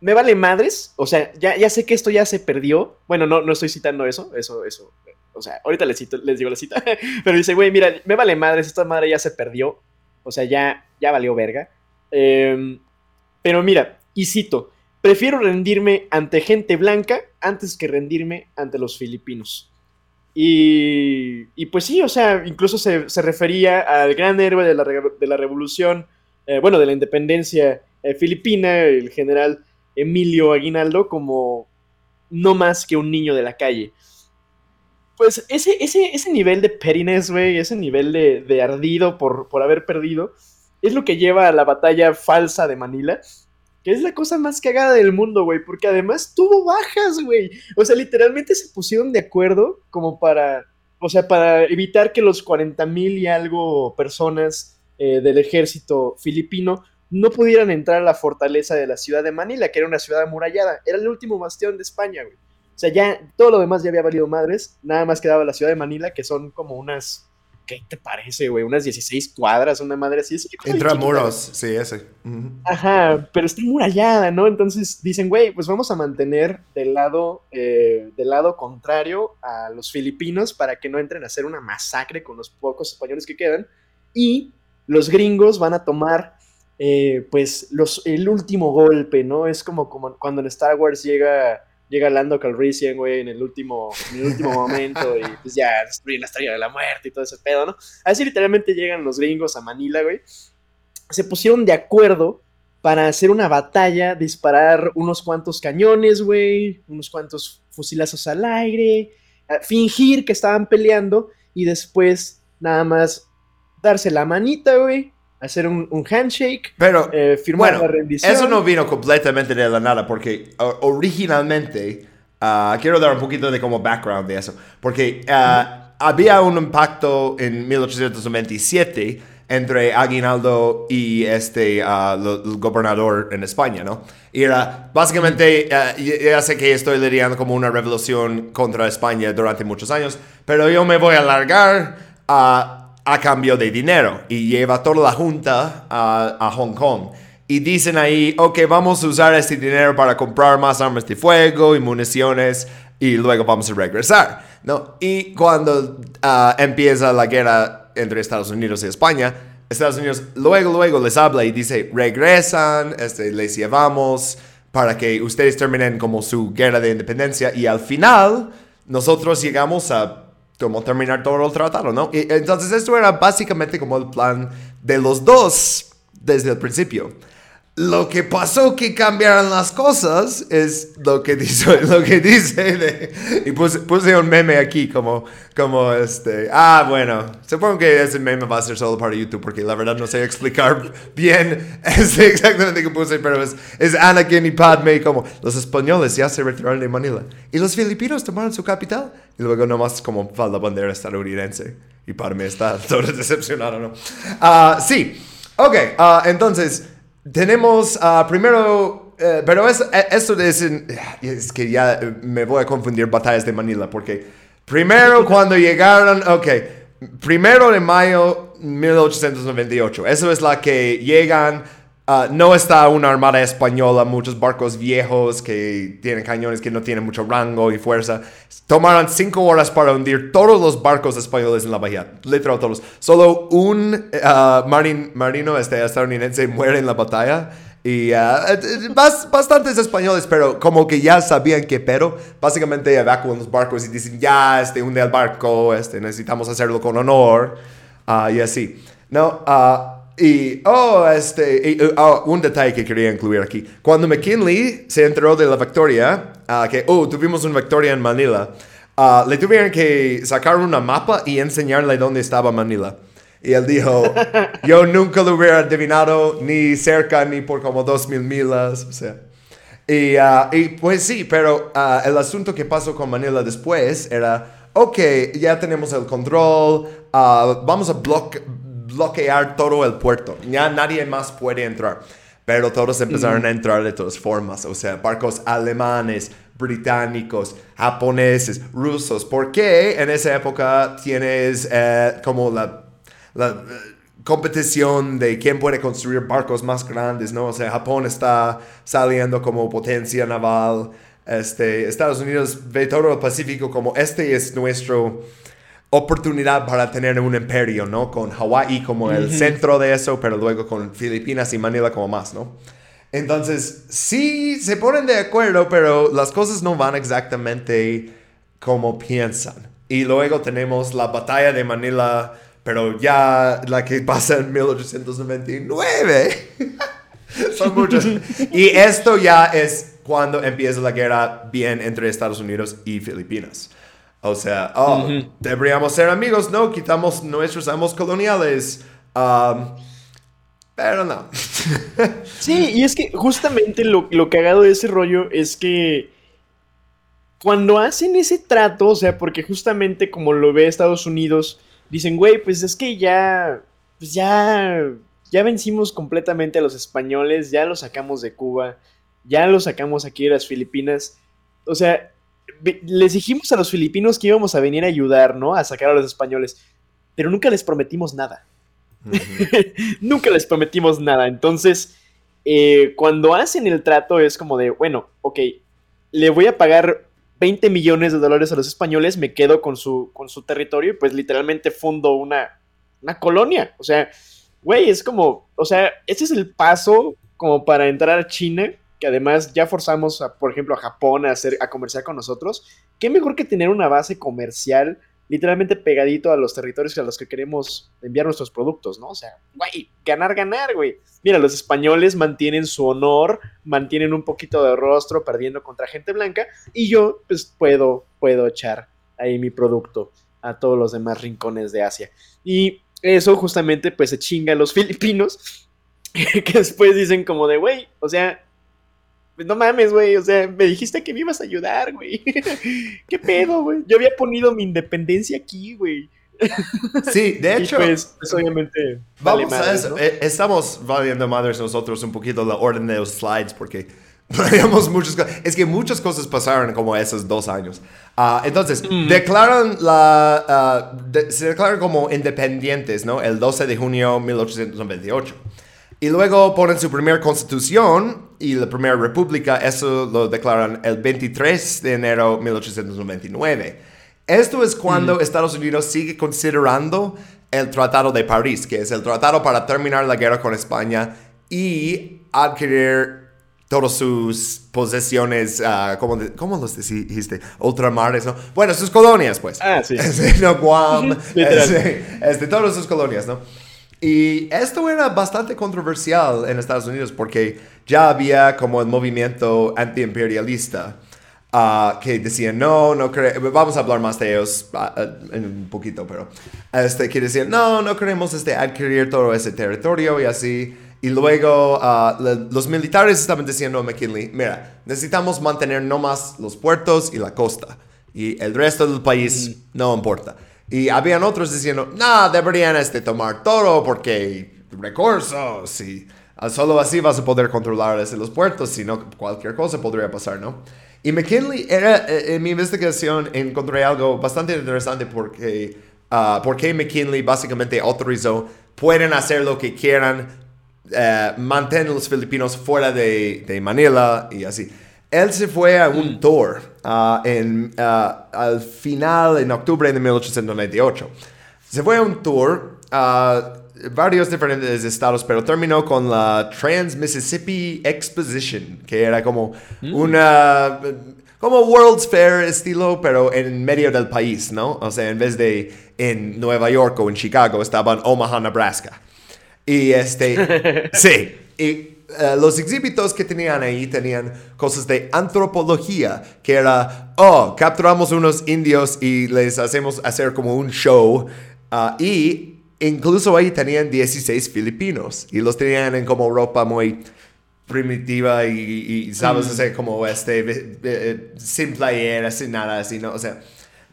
me vale madres, o sea, ya, ya sé que esto ya se perdió, bueno, no, no estoy citando eso, eso, eso, o sea, ahorita les, cito, les digo la cita, pero dice, güey, mira, me vale madre, esta madre ya se perdió, o sea, ya, ya valió verga. Em, pero mira, y cito, prefiero rendirme ante gente blanca antes que rendirme ante los filipinos. Y, pues sí, o sea, incluso se, refería al gran héroe de la, de la revolución, eh, bueno, de la independencia eh, filipina, el general Emilio Aguinaldo, como no más que un niño de la calle. Pues ese, ese, ese nivel de pettiness, güey, ese nivel de, de ardido por, por haber perdido, es lo que lleva a la batalla falsa de Manila, es la cosa más cagada del mundo, güey, porque además tuvo bajas, güey. O sea, literalmente se pusieron de acuerdo como para, o sea, para evitar que los 40 mil y algo personas eh, del ejército filipino no pudieran entrar a la fortaleza de la ciudad de Manila, que era una ciudad amurallada. Era el último bastión de España, güey. O sea, ya todo lo demás ya había valido madres. Nada más quedaba la ciudad de Manila, que son como unas. ¿Qué te parece, güey? Unas 16 cuadras, una madre así. Intramuros, sí, ese. Ajá, pero está murallada, ¿no? Entonces dicen, güey, pues vamos a mantener del lado, eh, del lado contrario a los filipinos para que no entren a hacer una masacre con los pocos españoles que quedan. Y los gringos van a tomar eh, pues los, el último golpe, ¿no? Es como, como cuando en Star Wars llega, llega Lando Calrissian, güey, en el último, en el último momento y pues ya destruyen la estrella de la muerte y todo ese pedo, ¿no? Así literalmente llegan los gringos a Manila, güey. Se pusieron de acuerdo para hacer una batalla, disparar unos cuantos cañones, güey, unos cuantos fusilazos al aire, fingir que estaban peleando y después nada más darse la manita, güey, hacer un, handshake, Pero, eh, firmar la rendición. Eso no vino completamente de la nada, porque originalmente, ah, quiero dar un poquito de como background de eso, porque ah, había un impacto en 1897 entre Aguinaldo y este ah, el gobernador en España, ¿no? Y era básicamente, ya sé que estoy lidiando como una revolución contra España durante muchos años, pero yo me voy a alargar a a cambio de dinero y lleva toda la junta a, Hong Kong. Y dicen ahí, ok, vamos a usar este dinero para comprar más armas de fuego y municiones y luego vamos a regresar. ¿no? Y cuando ah, empieza la guerra entre Estados Unidos y España, Estados Unidos luego, luego les habla y dice, regresan, este, les llevamos para que ustedes terminen como su guerra de independencia y al final nosotros llegamos a como terminar todo el tratado, ¿no? Y entonces esto era básicamente como el plan de los dos desde el principio. Lo que pasó que cambiaron las cosas es lo que dice, lo que dice y puse, puse, un meme aquí como, como este, ah, bueno, supongo que ese meme va a ser solo para YouTube porque la verdad no sé explicar bien este exactamente que puse, pero es, es Anakin y Padme como los españoles ya se retiraron de Manila y los filipinos tomaron su capital y luego nomás como falta la bandera estadounidense y Padme está todo decepcionado, ¿no? Uh, sí, ok, uh, entonces tenemos uh, primero, uh, pero es, eh, esto es, es que ya me voy a confundir batallas de Manila, porque primero cuando llegaron, ok, primero de mayo 1898, eso es la que llegan Ah, no está una armada española, muchos barcos viejos que tienen cañones que no tienen mucho rango y fuerza. Tomaron cinco horas para hundir todos los barcos españoles en la bahía, literal todos. Solo un uh, marino este, estadounidense muere en la batalla. Y uh, bastantes españoles, pero como que ya sabían que pero, básicamente evacuan los barcos y dicen, ya, este, hunde el barco, este, necesitamos hacerlo con honor, y así. No, y, oh, este, oh, un detalle que quería incluir aquí. Cuando McKinley se enteró de la victoria, uh, que, oh, tuvimos una victoria en Manila, uh, le tuvieron que sacar una mapa y enseñarle dónde estaba Manila. Y él dijo, yo nunca lo hubiera adivinado ni cerca ni por como dos mil milas, o sea. Y, uh, y pues sí, pero el asunto que pasó con Manila después era, ok, ya tenemos el control, vamos a bloquear bloquear todo el puerto. Ya nadie más puede entrar. Pero todos empezaron a entrar de todas formas. O sea, barcos alemanes, británicos, japoneses, rusos. Porque en esa época tienes eh, como la, la eh, competición de quién puede construir barcos más grandes, ¿no? O sea, Japón está saliendo como potencia naval. Este, Estados Unidos ve todo el Pacífico como este es nuestro oportunidad para tener un imperio, ¿no? Con Hawái como el centro de eso, pero luego con Filipinas y Manila como más, ¿no? Entonces, sí se ponen de acuerdo, pero las cosas no van exactamente como piensan. Y luego tenemos la batalla de Manila, pero ya la que pasa en 1899. Son muchos. y esto ya es cuando empieza la guerra bien entre Estados Unidos y Filipinas. O sea, oh, deberíamos ser amigos, ¿no? Quitamos nuestros amos coloniales. Um, pero no. sí, y es que justamente lo, lo cagado de ese rollo es que cuando hacen ese trato, o sea, porque justamente como lo ve Estados Unidos, dicen, güey, pues es que ya, pues ya, ya vencimos completamente a los españoles, ya los sacamos de Cuba, ya los sacamos aquí de las Filipinas. O sea, les dijimos a los filipinos que íbamos a venir a ayudar, ¿no? A sacar a los españoles, pero nunca les prometimos nada. nunca les prometimos nada. Entonces, eh, cuando hacen el trato es como de, bueno, ok, le voy a pagar 20 millones de dólares a los españoles, me quedo con su, con su territorio y pues literalmente fundo una, una colonia. O sea, güey, es como, o sea, ese es el paso como para entrar a China que además ya forzamos, por ejemplo, a Japón a, hacer, a comerciar con nosotros, ¿qué mejor que tener una base comercial literalmente pegadito a los territorios a los que queremos enviar nuestros productos, ¿no? O sea, güey, ganar, ganar, güey. Mira, los españoles mantienen su honor, mantienen un poquito de rostro perdiendo contra gente blanca y yo, pues, puedo, puedo echar ahí mi producto a todos los demás rincones de Asia. Y eso justamente, pues, se chinga a los filipinos que después dicen como de, güey, o sea, no mames, güey, o sea, me dijiste que me ibas a ayudar, güey. ¿Qué pedo, güey? Yo había ponido mi independencia aquí, güey. Sí, de hecho. pues, pues, obviamente. Vamos a eso. Eh, estamos valiendo madres nosotros un poquito la orden de los slides porque veíamos muchas cosas. Es que muchas cosas pasaron como esos dos años. Ah, entonces, mm. declaran la. Ah, se declaran como independientes, ¿no? El 12 de junio de 1898. Y luego ponen su primera constitución y la primera república, eso lo declaran el 23 de enero de 1899. Esto es cuando mm. Estados Unidos sigue considerando el Tratado de París, que es el tratado para terminar la guerra con España y adquirir todas sus posesiones, uh, ¿cómo, ¿cómo, los dijiste? Ultramares, ¿no? Bueno, sus colonias, pues. Ah, sí. no, Guam, este, todas sus colonias, ¿no? Y esto era bastante controversial en Estados Unidos porque ya había como el movimiento antiimperialista uh, que decían, no, no queremos, vamos a hablar más de ellos uh, en un poquito, pero este, que decían, no, no queremos este, adquirir todo ese territorio y así. Y luego los militares estaban diciendo a McKinley, mira, necesitamos mantener no más los puertos y la costa. Y el resto del país no importa. Y habían otros diciendo, no, deberían este, tomar todo porque recursos y ah, solo así vas a poder controlar los puertos, si no cualquier cosa podría pasar, ¿no? Y McKinley, era, eh, en mi investigación encontré algo bastante interesante porque, uh, porque McKinley básicamente autorizó, pueden hacer lo que quieran, uh, los filipinos fuera de, de Manila y así. Él se fue a un mm. tour uh, en, uh, al final, en octubre de 1898. Se fue a un tour a uh, varios diferentes estados, pero terminó con la Trans-Mississippi Exposition, que era como mm. una... Como World's Fair estilo, pero en medio del país, ¿no? O sea, en vez de en Nueva York o en Chicago, estaba en Omaha, Nebraska. Y este... sí. Y eh, los exhibitos que tenían ahí tenían cosas de antropología, que era, oh, capturamos unos indios y les hacemos hacer como un show. Ah, y incluso ahí tenían 16 filipinos y los tenían en como ropa muy primitiva y, sabes, mm. hacer como este, eh, sin playera, sin nada así, ¿no? O sea,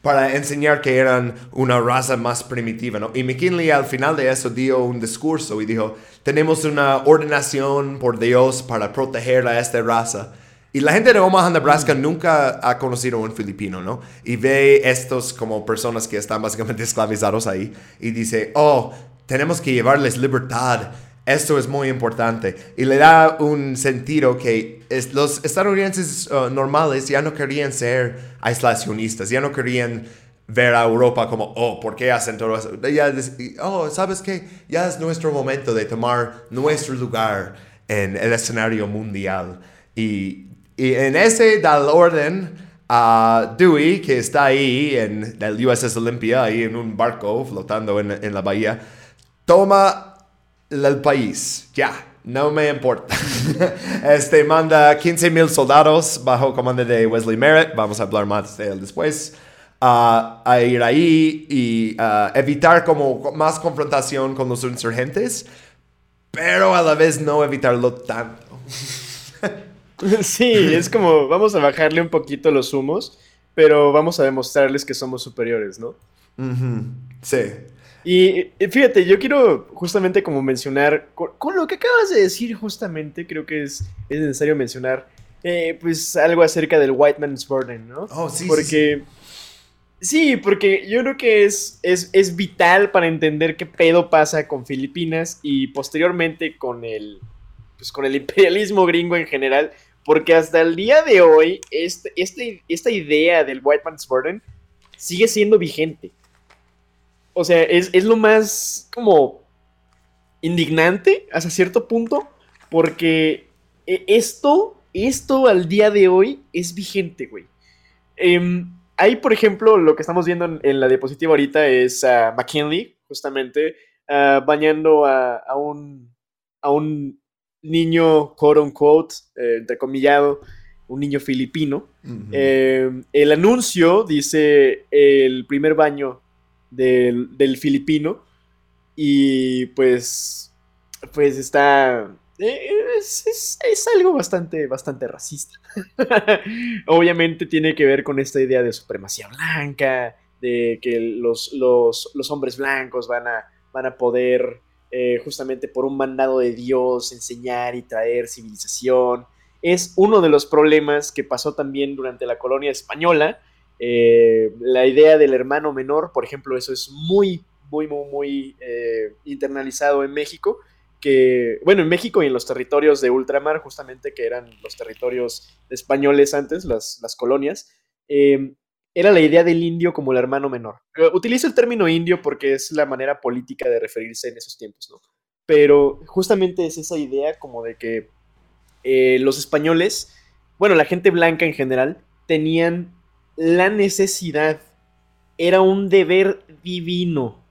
para enseñar que eran una raza más primitiva, ¿no? Y McKinley al final de eso dio un discurso y dijo, tenemos una ordenación por Dios para proteger a esta raza. Y la gente de Omaha, Nebraska, nunca ha conocido a un filipino, ¿no? Y ve estos como personas que están básicamente esclavizados ahí y dice, oh, tenemos que llevarles libertad Esto es muy importante y le da un sentido que los estadounidenses uh, normales ya no querían ser aislacionistas, ya no querían ver a Europa como, oh, ¿por qué hacen todo eso? Ya, oh, ¿sabes qué? Ya es nuestro momento de tomar nuestro lugar en el escenario mundial. Y, y en ese da el orden a Dewey, que está ahí en el USS Olympia, ahí en un barco flotando en, en la bahía, toma el país, ya, no me importa. este manda 15 mil soldados bajo comando de Wesley Merritt, vamos a hablar más de él después, a ir ahí y evitar como más confrontación con los insurgentes, pero a la vez no evitarlo tanto. sí, es como vamos a bajarle un poquito los humos, pero vamos a demostrarles que somos superiores, ¿no? Sí. Y fíjate, yo quiero justamente como mencionar, con, lo que acabas de decir justamente, creo que es, es necesario mencionar, eh, pues algo acerca del White Man's Burden, ¿no? Oh, sí. Porque... Sí, porque yo creo que es, es, es, vital para entender qué pedo pasa con Filipinas y posteriormente con el, pues con el imperialismo gringo en general, porque hasta el día de hoy este, este, esta idea del White Man's Burden sigue siendo vigente. O sea, es, lo más como indignante hasta cierto punto, porque e, esto, esto al día de hoy es vigente, güey. Em, ahí, por ejemplo, lo que estamos viendo en, la diapositiva ahorita es a McKinley, justamente, ah, bañando a, un, a un niño, quote unquote, eh, entrecomillado, un niño filipino. Em, el anuncio dice el primer baño del, filipino. Y pues, pues está... Eh, es, algo bastante, bastante racista. Obviamente tiene que ver con esta idea de supremacía blanca, de que los, los, hombres blancos van a, van a poder, eh, justamente por un mandado de Dios, enseñar y traer civilización. Es uno de los problemas que pasó también durante la colonia española, eh, la idea del hermano menor, por ejemplo, eso es muy, muy, muy, muy eh, internalizado en México. Que, bueno, en México y en los territorios de ultramar, justamente que eran los territorios españoles antes, las, colonias, em, era la idea del indio como el hermano menor. Eh, utilizo el término indio porque es la manera política de referirse en esos tiempos, ¿no? Pero justamente es esa idea como de que los españoles, bueno, la gente blanca en general, tenían la necesidad era un deber divino.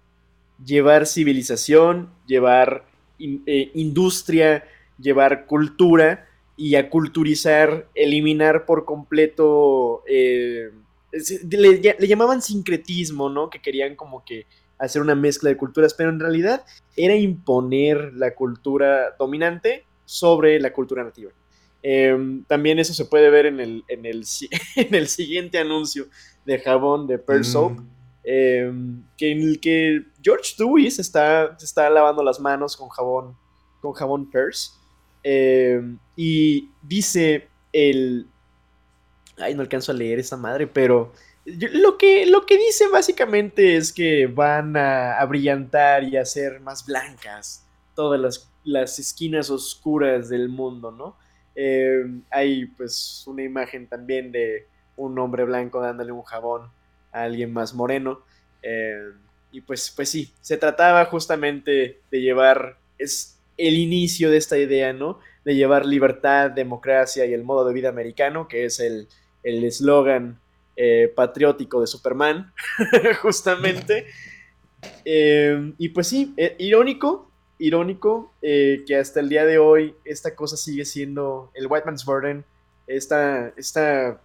Llevar civilización, llevar eh, industria, llevar cultura y aculturizar, eliminar por completo... Eh, le, le, llamaban sincretismo, ¿no? Que querían como que hacer una mezcla de culturas, pero en realidad era imponer la cultura dominante sobre la cultura nativa. Em, también eso se puede ver en el, en el, en el siguiente anuncio de jabón de Pearl Soap. Mm. Em, que en el que George Dewey se está, está lavando las manos con jabón, con jabón Pearls. Em, y dice el... Ay, no alcanzo a leer esa madre, pero lo, que, lo que dice básicamente es que van a, a brillantar y a hacer más blancas todas las, las esquinas oscuras del mundo, ¿no? Eh, hay pues una imagen también de un hombre blanco dándole un jabón a alguien más moreno. Eh, y pues, pues sí, se trataba justamente de llevar, es el inicio de esta idea, ¿no? De llevar libertad, democracia y el modo de vida americano, que es el eslogan eh, patriótico de Superman, justamente. y pues sí, irónico, irónico eh, que hasta el día de hoy esta cosa sigue siendo el White Man's Burden, esta, esta,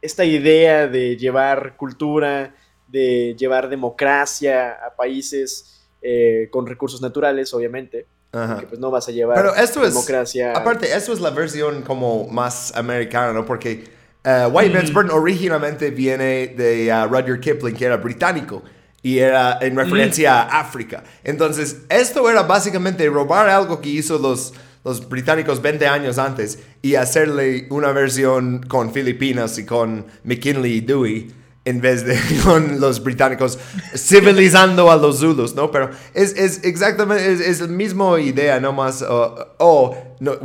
esta idea de llevar cultura, de llevar democracia a países eh, con recursos naturales, obviamente. Que pues no vas a llevar Pero esto democracia. Es, aparte, esto es la versión como más americana, ¿no? Porque uh, White Man's Burden originalmente viene de uh, Rudyard Kipling, que era británico y era en referencia a África. Entonces, esto era básicamente robar algo que hizo los, los británicos 20 años antes y hacerle una versión con Filipinas y con McKinley y Dewey en vez de con los británicos civilizando a los Zulus, ¿no? Pero es, es exactamente, es, es la misma idea, no más, o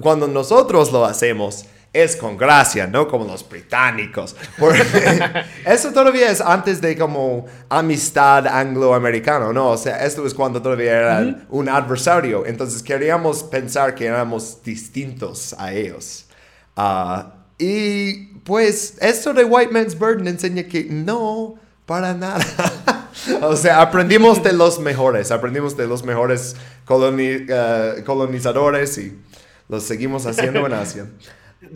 cuando nosotros lo hacemos, es con gracia, no como los británicos. eso todavía es antes de como amistad angloamericano, ¿no? O sea, esto es cuando todavía era un adversario. Entonces queríamos pensar que éramos distintos a ellos. Ah, y pues esto de White Man's Burden enseña que no, para nada. o sea, aprendimos de los mejores, aprendimos de los mejores eh, colonizadores y los seguimos haciendo en Asia.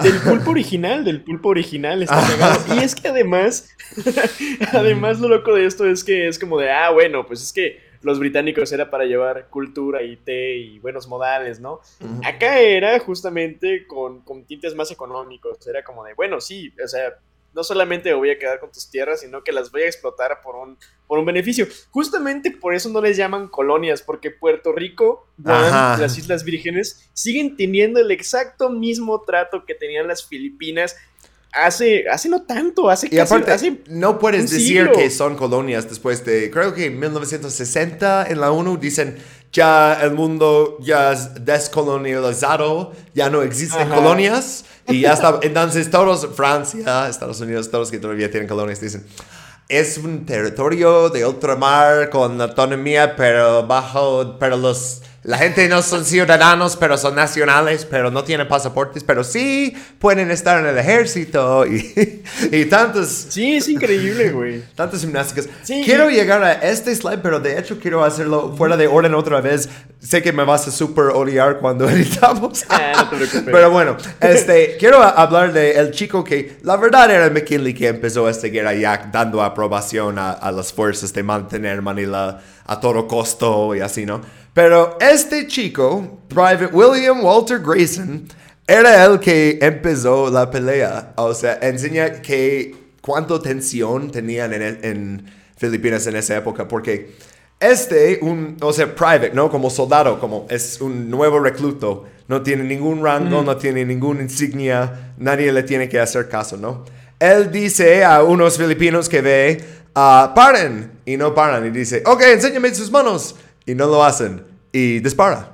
Del pulpo original, del pulpo original está pegado. Y es que además, además lo loco de esto es que es como de, ah, bueno, pues es que los británicos era para llevar cultura y té y buenos modales, ¿no? Acá era justamente con, con tintes más económicos, era como de, bueno, sí, o sea, no solamente me voy a quedar con tus tierras, sino que las voy a explotar por un, por un beneficio. Justamente por eso no les llaman colonias, porque Puerto Rico, las Islas Vírgenes, siguen teniendo el exacto mismo trato que tenían las Filipinas hace, hace no tanto, hace y aparte, no puedes decir que son colonias después de, creo que en 1960 en la ONU dicen ya el mundo ya es descolonializado, ya no existen colonias y ya está. Entonces todos, Francia, Estados Unidos, todos que todavía tienen colonias dicen, es un territorio de ultramar con autonomía, pero bajo, pero los la gente no son ciudadanos, pero son nacionales, pero no tienen pasaportes, pero sí pueden estar en el ejército y, y tantos... Sí, es increíble, güey. Tantas gimnásticas. Quiero llegar a este slide, pero de hecho quiero hacerlo fuera de orden otra vez. Sé que me vas a super odiar cuando editamos. Ah, pero bueno, este, quiero hablar de el chico que la verdad era McKinley que empezó esta guerra ya dando aprobación a, a las fuerzas de mantener Manila a todo costo y así, ¿no? Pero este chico, Private William Walter Grayson, era el que empezó la pelea. O sea, enseña que cuánta tensión tenían en, Filipinas en esa época, porque este, un, o sea, private, ¿no? Como soldado, como es un nuevo recluto, no tiene ningún rango, no tiene ninguna insignia, nadie le tiene que hacer caso, ¿no? Él dice a unos filipinos que ve, uh, paren, y no paran, y dice, ok, enséñame sus manos y no lo hacen y dispara.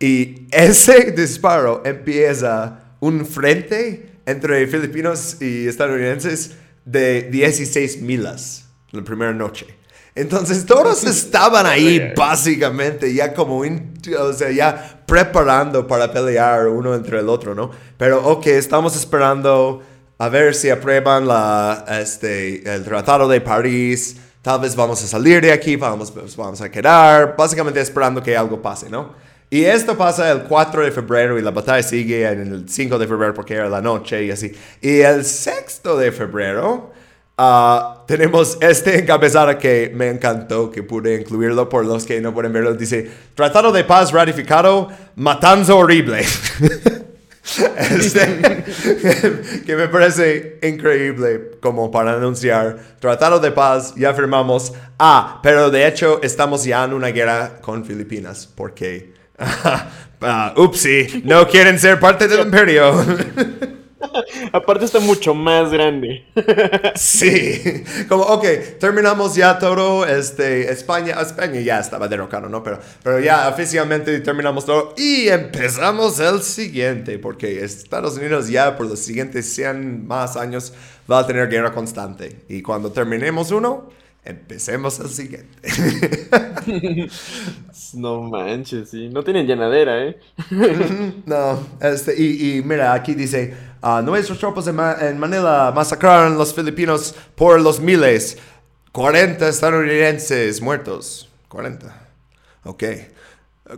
Y ese disparo empieza un frente entre filipinos y estadounidenses de 16 milas la primera noche. Entonces todos estaban ahí básicamente ya como, o sea, ya preparando para pelear uno entre el otro, ¿no? Pero ok, estamos esperando a ver si aprueban la, este, el Tratado de París tal vez vamos a salir de aquí, vamos, pues, vamos a quedar, básicamente esperando que algo pase, ¿no? Y esto pasa el 4 de febrero y la batalla sigue en el 5 de febrero porque era la noche y así. Y el 6 de febrero uh, tenemos este encabezado que me encantó, que pude incluirlo por los que no pueden verlo. Dice, Tratado de Paz ratificado, matanza horrible. Este, que me parece increíble como para anunciar tratado de paz, ya firmamos. Ah, pero de hecho estamos ya en una guerra con Filipinas porque, uh, upsi, no quieren ser parte del imperio. Aparte está mucho más grande. sí, como, ok, terminamos ya todo, este, España, España ya estaba derrocado, ¿no? Pero, pero ya oficialmente terminamos todo y empezamos el siguiente, porque Estados Unidos ya por los siguientes 100 más años va a tener guerra constante. Y cuando terminemos uno, empecemos el siguiente. no manches, sí. No tienen llenadera, ¿eh? no, este, y, y mira, aquí dice nuestros tropas en, Manila masacraron a los filipinos por los miles. 40 estadounidenses muertos. 40. Ok.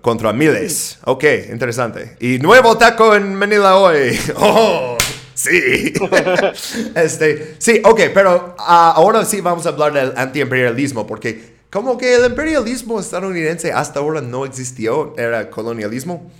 Contra miles. Ok, interesante. Y nuevo taco en Manila hoy. Oh, sí. este, sí, ok, pero ah, ahora sí vamos a hablar del antiimperialismo, porque como que el imperialismo estadounidense hasta ahora no existió, era colonialismo.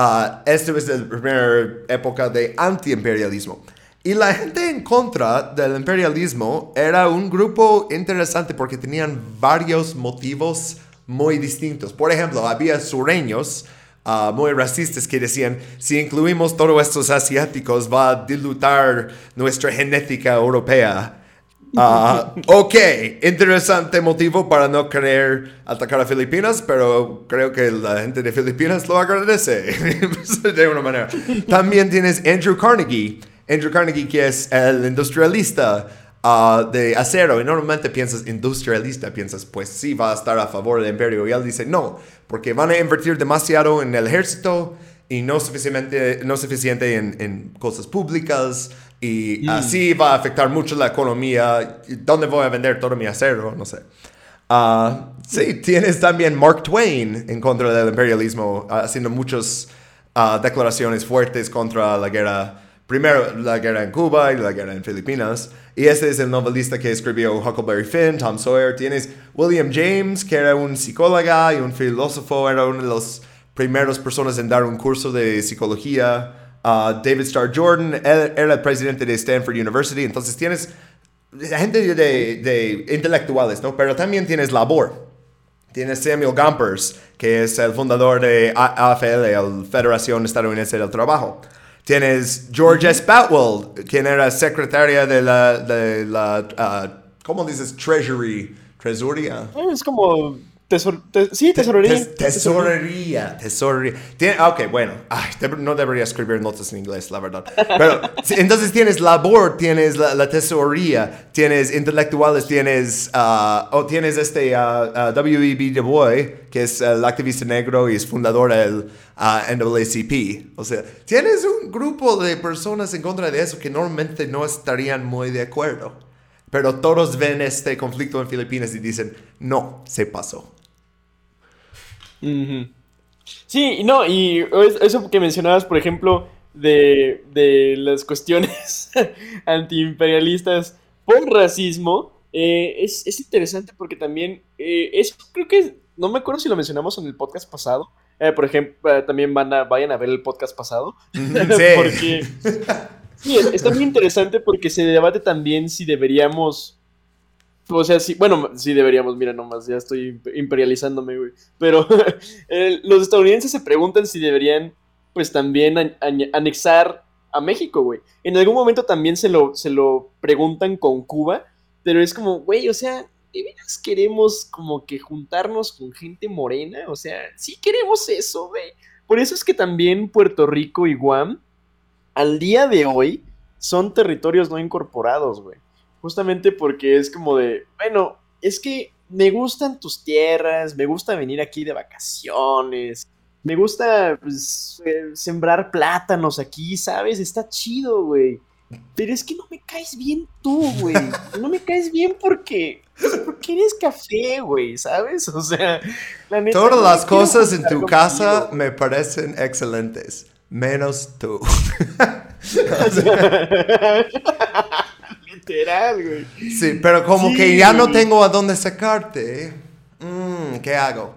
Uh, esta es la primera época de antiimperialismo. Y la gente en contra del imperialismo era un grupo interesante porque tenían varios motivos muy distintos. Por ejemplo, había sureños ah, muy racistas que decían, si incluimos todos estos asiáticos va a dilutar nuestra genética europea. Ah, ok, interesante motivo para no querer atacar a Filipinas, pero creo que la gente de Filipinas lo agradece de una manera. También tienes Andrew Carnegie. Andrew Carnegie, que es el industrialista ah, de acero. Y normalmente piensas industrialista, piensas, pues sí, va a estar a favor del imperio. Y él dice, no, porque van a invertir demasiado en el ejército y no suficientemente, no suficiente en, en cosas públicas y así va a afectar mucho la economía. ¿Dónde voy a vender todo mi acero? No sé. Ah, sí, tienes también Mark Twain en contra del imperialismo, haciendo muchas ah, declaraciones fuertes contra la guerra. Primero, la guerra en Cuba y la guerra en Filipinas. Y este es el novelista que escribió Huckleberry Finn, Tom Sawyer. Tienes William James, que era un psicólogo y un filósofo, era uno de los primeras personas en dar un curso de psicología. David Starr Jordan él, era el presidente de Stanford University. Entonces tienes gente de, intelectuales, ¿no? Pero también tienes labor. Tienes Samuel Gompers, que es el fundador de AFL, la Federación Estadounidense del Trabajo. Tienes George S. Batwell, quien era secretaria de la, de la uh, ¿cómo dices? Treasury. Treasuría. Es como sí, tesorería. tesorería, tesorería. Ah, ok, bueno. no debería escribir notas en inglés, la verdad. Pero entonces tienes labor, tienes la, tesorería, tienes intelectuales, tienes, uh, o tienes este uh, uh, W.E.B. Du Bois, que es el activista negro y es fundador del NAACP. O sea, tienes un grupo de personas en contra de eso que normalmente no estarían muy de acuerdo. Pero todos ven este conflicto en Filipinas y dicen, no, se pasó. Sí, no, y eso que mencionabas, por ejemplo, de, de las cuestiones antiimperialistas por racismo, eh, es, es, interesante porque también, eh, eso creo que, no me acuerdo si lo mencionamos en el podcast pasado, eh, por ejemplo, también van a, vayan a ver el podcast pasado, sí. porque... Sí, está muy interesante porque se debate también si deberíamos o sea, sí, bueno, sí deberíamos, mira nomás, ya estoy imperializándome, güey. Pero los estadounidenses se preguntan si deberían, pues también anexar a México, güey. En algún momento también se lo, se lo preguntan con Cuba, pero es como, güey, o sea, ¿de veras queremos como que juntarnos con gente morena? O sea, sí queremos eso, güey. Por eso es que también Puerto Rico y Guam, al día de hoy, son territorios no incorporados, güey. Justamente porque es como de, bueno, es que me gustan tus tierras, me gusta venir aquí de vacaciones, me gusta pues, eh, sembrar plátanos aquí, ¿sabes? Está chido, güey. Pero es que no me caes bien tú, güey. No me caes bien porque, porque eres café, güey, ¿sabes? O sea, la neta, Todas las cosas en tu casa me parecen excelentes, menos tú. Sí, pero como que ya no tengo a dónde sacarte. Mm, ¿Qué hago?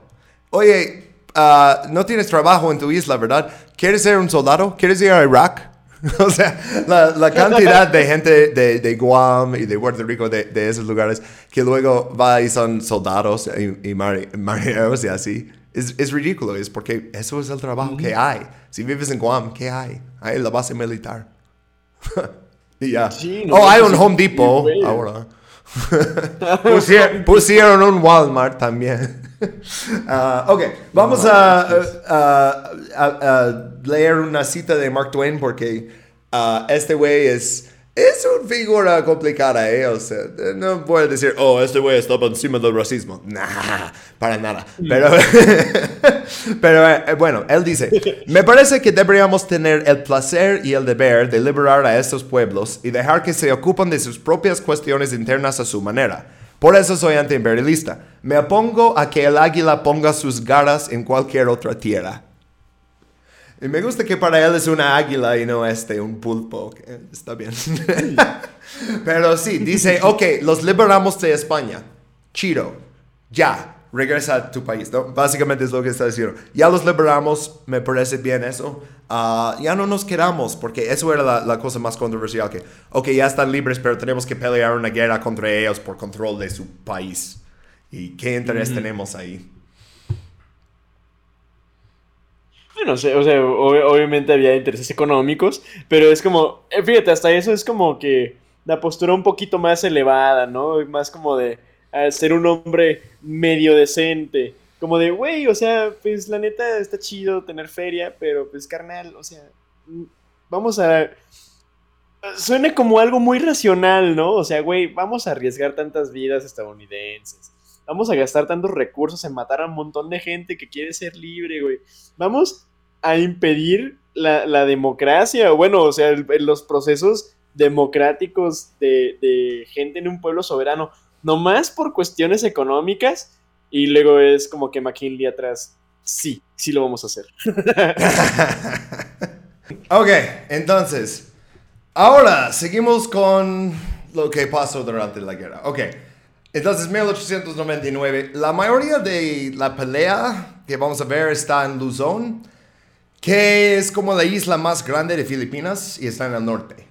Oye, ah, no tienes trabajo en tu isla, ¿verdad? ¿Quieres ser un soldado? ¿Quieres ir a Irak? o sea, la, cantidad de gente de, de, Guam y de Puerto Rico, de, de, esos lugares, que luego va y son soldados y, marineros y así, es, es, ridículo. Es porque eso es el trabajo que hay. Si vives en Guam, ¿qué hay? Hay la base militar. ya. oh, hay un Home Depot ahora. pusieron, un Walmart también. Ah, ok, vamos a, leer una cita de Mark Twain porque ah, este güey es es una figura complicada, ¿eh? O sea, no a decir, oh, este güey está por encima del racismo. Nah, para nada. Pero, pero eh, bueno, él dice, me parece que deberíamos tener el placer y el deber de liberar a estos pueblos y dejar que se ocupen de sus propias cuestiones internas a su manera. Por eso soy antiimperialista. Me opongo a que el águila ponga sus garras en cualquier otra tierra. Y me gusta que para él es una águila y no este, un pulpo. Está bien. Pero sí, dice, ok, los liberamos de España. Chido. Ya, regresa a tu país. ¿no? Básicamente es lo que está diciendo. Ya los liberamos, me parece bien eso. Ah, ya no nos quedamos, porque eso era la, cosa más controversial. Que, ok, ya están libres, pero tenemos que pelear una guerra contra ellos por control de su país. ¿Y qué interés tenemos ahí? No sé, o sea, obviamente había intereses económicos, pero es como, eh, fíjate, hasta eso es como que la postura un poquito más elevada, ¿no? Más como de ser un hombre medio decente. Como de, güey, o sea, pues la neta está chido tener feria, pero pues carnal, o sea, mm, vamos a... Suena como algo muy racional, ¿no? O sea, güey, vamos a arriesgar tantas vidas estadounidenses. Vamos a gastar tantos recursos en matar a un montón de gente que quiere ser libre, güey. Vamos a impedir la, democracia, o bueno, o sea, los procesos democráticos de, de, gente en un pueblo soberano, nomás por cuestiones económicas, y luego es como que McKinley atrás, sí, sí lo vamos a hacer. ok, entonces, ahora seguimos con lo que pasó durante la guerra. Ok, entonces 1899, la mayoría de la pelea que vamos a ver está en Luzón, que es como la isla más grande de Filipinas y está en el norte.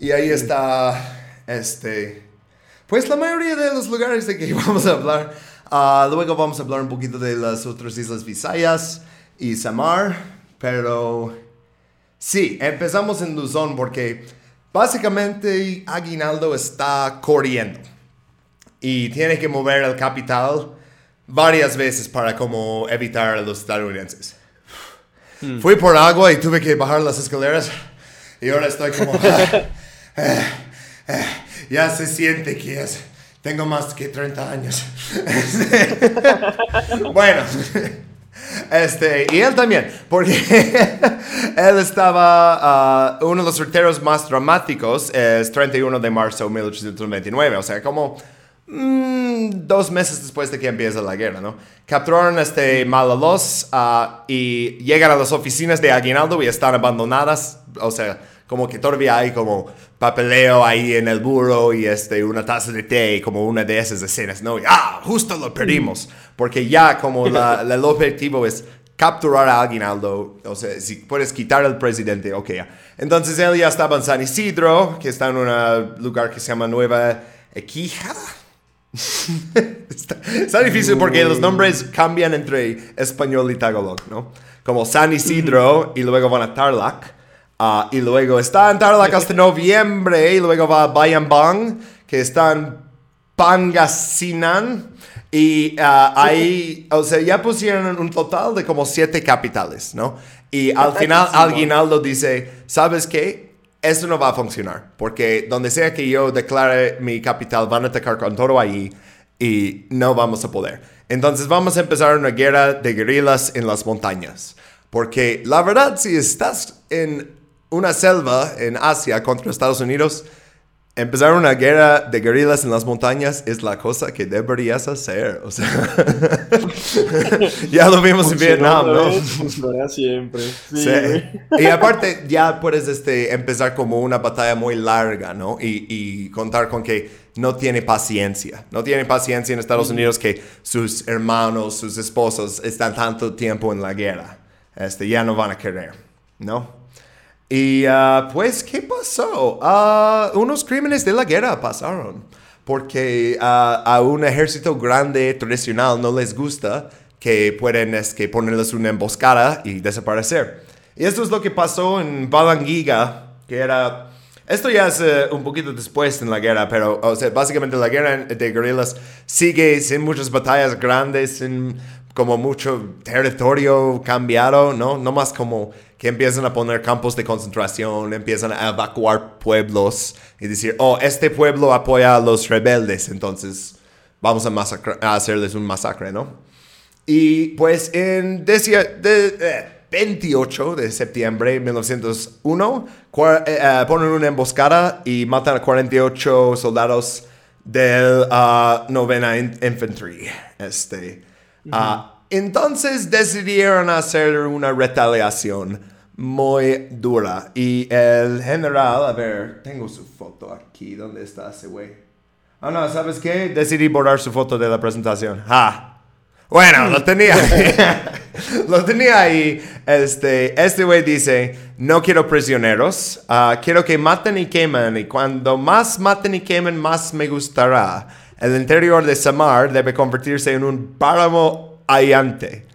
Y ahí está, este, pues la mayoría de los lugares de que vamos a hablar. Ah, luego vamos a hablar un poquito de las otras islas Visayas y Samar, pero sí, empezamos en Luzón porque básicamente Aguinaldo está corriendo y tiene que mover el capital varias veces para como evitar a los estadounidenses. Hmm. Fui por agua y tuve que bajar las escaleras y ahora estoy como... Eh, ya se siente que es, tengo más que 30 años. bueno, este, y él también, porque él estaba, ah, uno de los sorteos más dramáticos es 31 de marzo de 1829, o sea, como mm, dos meses después de que empieza la guerra, ¿no? Capturaron este Malalos uh, y llegan a las oficinas de Aguinaldo y están abandonadas, o sea, como que todavía hay como papeleo ahí en el burro y este, una taza de té, como una de esas escenas, ¿no? Y, ah, justo lo perdimos, porque ya como la, el objetivo es capturar a Aguinaldo, o sea, si puedes quitar al presidente, ok, Entonces él ya estaba en San Isidro, que está en un lugar que se llama Nueva Equija. está, está, difícil porque los nombres cambian entre español y tagalog, ¿no? Como San Isidro y luego van a Tarlac. Ah, y luego está en Tarlac hasta noviembre. Y luego va a Bayambang, que está en Pangasinan. Y uh, ahí, o sea, ya pusieron un total de como siete capitales, ¿no? Y al final Aguinaldo dice, ¿sabes qué? Eso no va a funcionar, porque donde sea que yo declare mi capital, van a atacar con todo ahí y no vamos a poder. Entonces vamos a empezar una guerra de guerrillas en las montañas. Porque la verdad, si estás en una selva en Asia contra Estados Unidos, empezar una guerra de guerrillas en las montañas es la cosa que deberías hacer. O sea, ya lo vimos en Vietnam, ¿no? siempre. Sí, Y aparte, ya puedes este, empezar como una batalla muy larga, ¿no? Y, y, contar con que no tiene paciencia. No tiene paciencia en Estados Unidos que sus hermanos, sus esposos están tanto tiempo en la guerra. Este, ya no van a querer, ¿no? Y ah, pues, ¿qué pasó? Ah, unos crímenes de la guerra pasaron. Porque ah, a un ejército grande, tradicional, no les gusta que pueden es, que ponerles una emboscada y desaparecer. Y esto es lo que pasó en Balangiga, que era... Esto ya es eh, un poquito después en la guerra, pero o sea, básicamente la guerra de guerrillas sigue sin muchas batallas grandes, sin como mucho territorio cambiado, ¿no? No más como que empiezan a poner campos de concentración, empiezan a evacuar pueblos y decir, oh, este pueblo apoya a los rebeldes, entonces vamos a, hacerles un masacre, ¿no? Y pues en de, 28 eh, de septiembre de 1901 eh, eh, ponen una emboscada y matan a 48 soldados del uh, novena infantry. Este, uh, entonces decidieron hacer una retaliación muy dura. Y el general, a ver, tengo su foto aquí. ¿Dónde está ese güey? Ah, no, ¿sabes qué? Decidí borrar su foto de la presentación. ¡Ah! Bueno, lo tenía. lo tenía ahí. Este, este güey dice, no quiero prisioneros. Ah, quiero que maten y quemen. Y cuando más maten y quemen, más me gustará. El interior de Samar debe convertirse en un páramo allante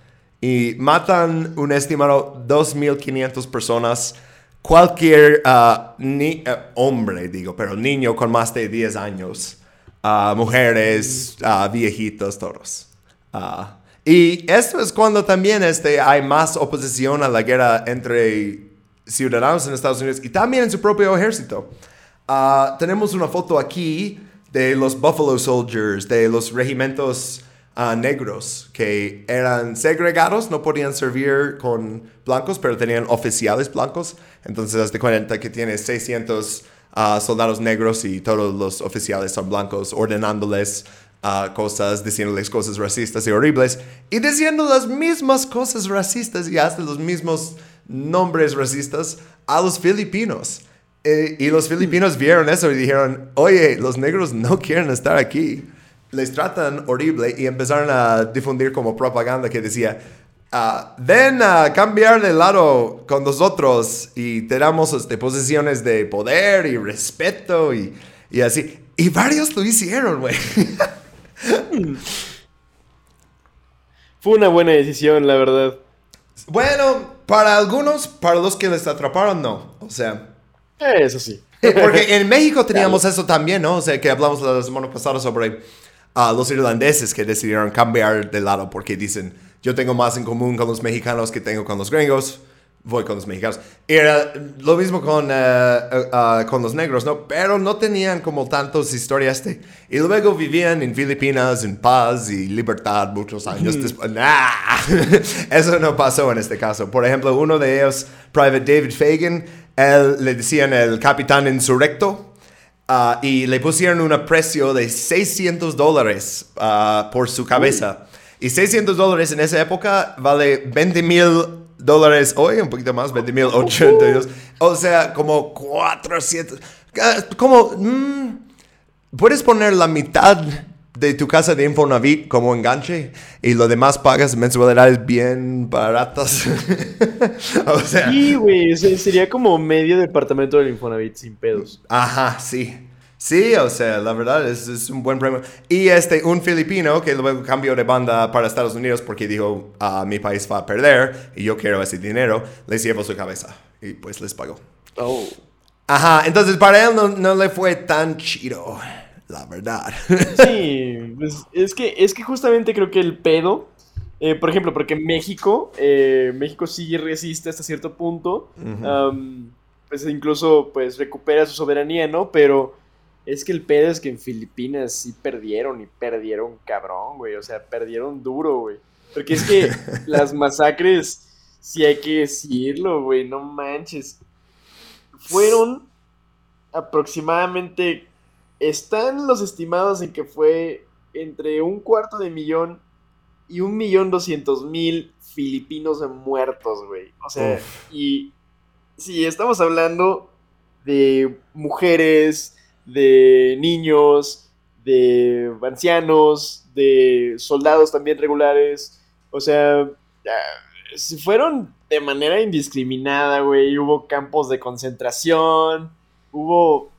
y matan un estimado 2.500 personas cualquier ah, eh, hombre, digo, pero niño con más de 10 años, ah, mujeres, ah, viejitos, todos. y esto es cuando también este, hay más oposición a la guerra entre ciudadanos en Estados Unidos y también en su propio ejército. tenemos una foto aquí de los Buffalo Soldiers, de los regimientos negros que eran segregados, no podían servir con blancos, pero tenían oficiales blancos. Entonces, hazte cuenta que tiene 600 ah, soldados negros y todos los oficiales son blancos, ordenándoles ah, cosas, diciéndoles cosas racistas y horribles, y diciendo las mismas cosas racistas y hasta los mismos nombres racistas a los filipinos. Eh, y los filipinos vieron eso y dijeron, oye, los negros no quieren estar aquí les tratan horrible y empezaron a difundir como propaganda que decía, uh, ven a cambiar de lado con nosotros y te damos este, posiciones de poder y respeto y, y así. Y varios lo hicieron, güey. Fue una buena decisión, la verdad. Bueno, para algunos, para los que les atraparon, no. O sea... Eso sí. Porque en México teníamos eso también, ¿no? O sea, que hablamos la semana pasada sobre a los irlandeses que decidieron cambiar de lado porque dicen, yo tengo más en común con los mexicanos que tengo con los gringos, voy con los mexicanos. Era lo mismo con, eh, eh, ah, con los negros, ¿no? Pero no tenían como tantas historias de... Y luego vivían en Filipinas en paz y libertad muchos años después. Eso no pasó en este caso. Por ejemplo, uno de ellos, Private David Fagan, él le decían el capitán insurrecto Ah, y le pusieron un precio de 600 dólares ah, por su cabeza. Y 600 dólares en esa época vale 20 mil dólares hoy, un poquito más, 20 mil 82. O sea, como 400. Ah, como. Mm, puedes poner la mitad de tu casa de Infonavit como enganche y lo demás pagas mensualidades bien baratas. o sea. Sí, güey, sería como medio departamento del Infonavit sin pedos. Ajá, sí. Sí, o sea, la verdad es, es, un buen premio. Y este, un filipino que luego cambió de banda para Estados Unidos porque dijo, ah, mi país va a perder y yo quiero ese dinero, les llevo su cabeza y pues les pagó. Oh. Ajá, entonces para él no, no le fue tan chido la verdad. Sí, pues es que, es que justamente creo que el pedo, eh, por ejemplo, porque México, eh, México sí resiste hasta cierto punto, pues incluso pues recupera su soberanía, ¿no? Pero es que el pedo es que en Filipinas sí perdieron y perdieron cabrón, güey, o sea, perdieron duro, güey. Porque es que las masacres, sí hay que decirlo, güey, no manches. Fueron aproximadamente están los estimados en que fue entre un cuarto de millón y un millón doscientos mil filipinos muertos, güey. O sea, y si estamos hablando de mujeres, de niños, de ancianos, de soldados también regulares. O sea, se fueron de manera indiscriminada, güey. Hubo campos de concentración, hubo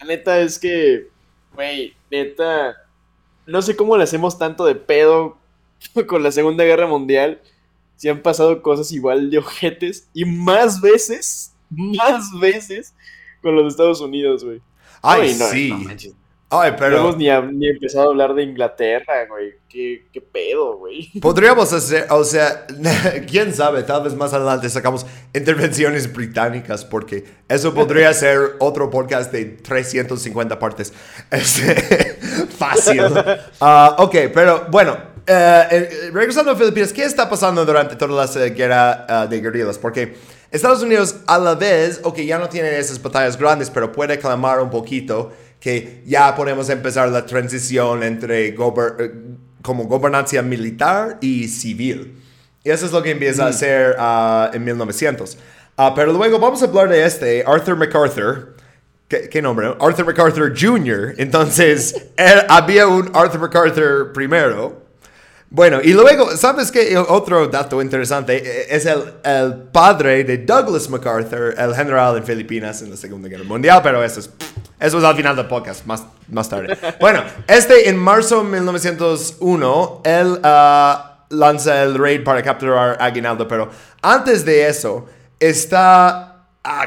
la neta es que, güey, neta, no sé cómo le hacemos tanto de pedo con la Segunda Guerra Mundial. Si han pasado cosas igual de ojetes y más veces, más veces con los Estados Unidos, güey. Ay, sí. Ay, pero... No hemos ni, ni, empezado a hablar de Inglaterra, güey. ¿Qué, ¿Qué, pedo, güey? Podríamos hacer, o sea, quién sabe, tal vez más adelante sacamos intervenciones británicas, porque eso podría ser otro podcast de 350 partes. Este, fácil. Uh, ok, pero bueno, uh, regresando a Filipinas, ¿qué está pasando durante toda la guerra uh, de guerrillas? Porque Estados Unidos a la vez, ok, ya no tiene esas batallas grandes, pero puede clamar un poquito que ya podemos empezar la transición entre eh, como gobernancia militar y civil. Y eso es lo que empieza a mm. hacer ah, en 1900. Ah, pero luego vamos a hablar de este, Arthur MacArthur. ¿Qué, nombre? Arthur MacArthur Jr. Entonces, había un Arthur MacArthur primero. Bueno, y luego, ¿sabes qué? Otro dato interesante eh, es el, el, padre de Douglas MacArthur, el general en Filipinas en la Segunda Guerra Mundial, pero eso es, eso es al final del podcast, más, más tarde. Bueno, este en marzo de 1901, él ah, lanza el raid para capturar Aguinaldo, pero antes de eso, está... Ah,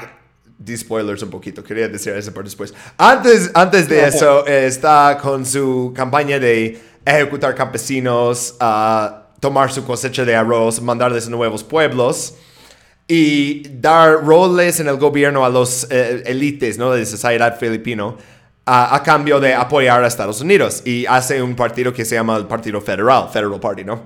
spoilers un poquito, quería decir eso por después. Antes, antes de eso, está con su campaña de ejecutar campesinos, a tomar su cosecha de arroz, mandarles a nuevos pueblos y dar roles en el gobierno a los eh, élites ¿no? de la sociedad filipino a, cambio de apoyar a Estados Unidos. Y hace un partido que se llama el Partido Federal, Federal Party, ¿no?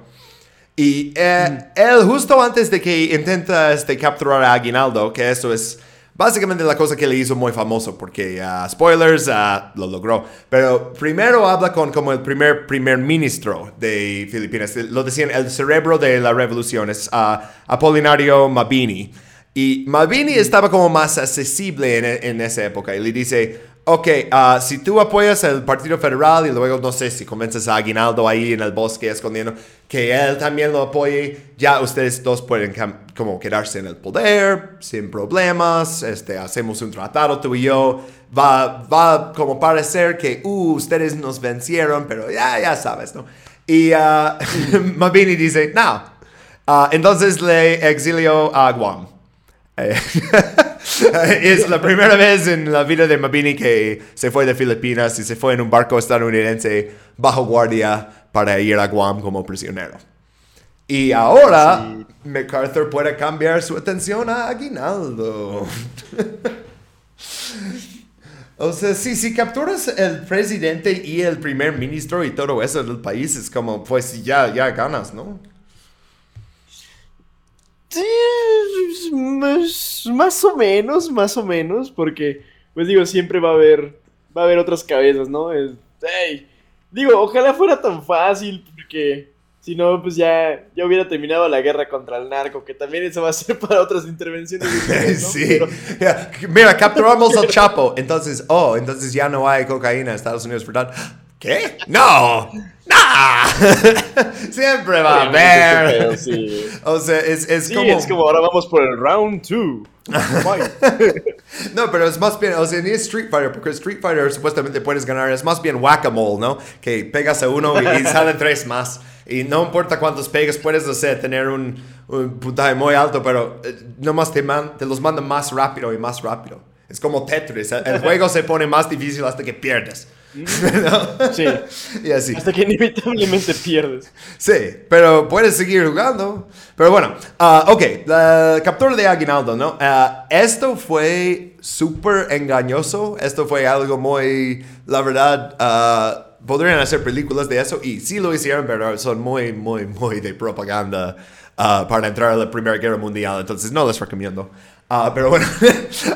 Y eh, mm. él justo antes de que intenta este, capturar a Aguinaldo, que eso es Básicamente la cosa que le hizo muy famoso, porque, uh, spoilers, uh, lo logró. Pero primero habla con como el primer primer ministro de Filipinas. Lo decían el cerebro de la revolución, es uh, Apolinario Mabini. Y Mabini estaba como más accesible en, en esa época. Y le dice, Ok, uh, si tú apoyas el Partido Federal y luego, no sé, si convences a Aguinaldo ahí en el bosque escondiendo, que él también lo apoye, ya ustedes dos pueden como quedarse en el poder sin problemas, este, hacemos un tratado tú y yo, va, va como parecer que, uh, ustedes nos vencieron, pero ya, ya sabes, ¿no? Y uh, Mabini dice, no, uh, entonces le exilio a Guam. Eh, es la primera vez en la vida de Mabini que se fue de Filipinas y se fue en un barco estadounidense bajo guardia para ir a Guam como prisionero. Y ahora MacArthur puede cambiar su atención a Aguinaldo. o sea, si, si capturas el presidente y el primer ministro y todo eso del país, es como, pues ya, ya ganas, ¿no? Sí, más, más, o menos, más o menos, porque, pues digo, siempre va a haber, va a haber otras cabezas, ¿no? Es, digo, ojalá fuera tan fácil, porque si no, pues ya, ya hubiera terminado la guerra contra el narco, que también eso va a ser para otras intervenciones. sí. Mira, capturamos al Chapo, entonces, oh, entonces ya no hay cocaína en Estados Unidos, ¿verdad? ¿Qué? No, Siempre va a haber. O sea, es, es sí, como. es como ahora vamos por el round 2. no, pero es más bien, o sea, ni es Street Fighter, porque Street Fighter supuestamente puedes ganar, es más bien whack-a-mole, ¿no? Que pegas a uno y, salen tres más. Y no importa cuántos pegas, puedes, o sea, tener un, un puntaje muy alto, pero eh, nomás te, man, te los mandan más rápido y más rápido. Es como Tetris, el juego se pone más difícil hasta que pierdes. Sí. Y así. Hasta que inevitablemente pierdes. Sí, pero puedes seguir jugando. Pero bueno, uh, ok, la captura de Aguinaldo, ¿no? Uh, esto fue súper engañoso. Esto fue algo muy, la verdad, uh, podrían hacer películas de eso y sí lo hicieron, pero son muy, muy, muy de propaganda para entrar a la Primera Guerra Mundial. Entonces no les recomiendo. Ah, pero bueno,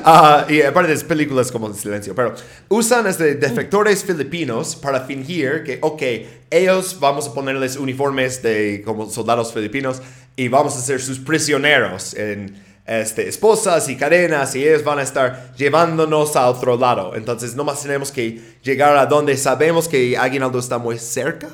uh, y aparte de películas como El Silencio, pero usan este defectores filipinos para fingir que, ok, ellos vamos a ponerles uniformes de como soldados filipinos y vamos a ser sus prisioneros en este, esposas y cadenas y ellos van a estar llevándonos a otro lado. Entonces, nomás tenemos que llegar a donde sabemos que Aguinaldo está muy cerca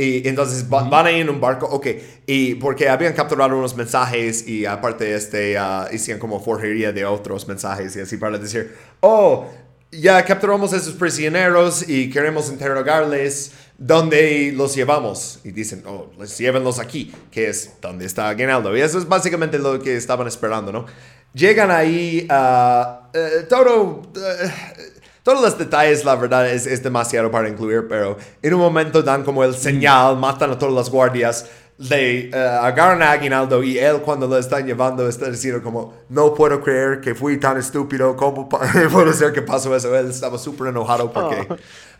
y entonces van ahí en un barco, ok, y porque habían capturado unos mensajes y aparte este, uh, hicieron como forjería de otros mensajes y así para decir, oh, ya capturamos a esos prisioneros y queremos interrogarles dónde los llevamos. Y dicen, oh, les llévenlos aquí, que es donde está Aguinaldo. Y eso es básicamente lo que estaban esperando, ¿no? Llegan ahí, uh, todo... Todos los detalles, la verdad, es, es, demasiado para incluir, pero en un momento dan como el señal, matan a todas las guardias, le uh, agarran a Aguinaldo y él cuando lo están llevando está diciendo como, no puedo creer que fui tan estúpido, ¿cómo puede ser que pasó eso? Él estaba súper enojado porque...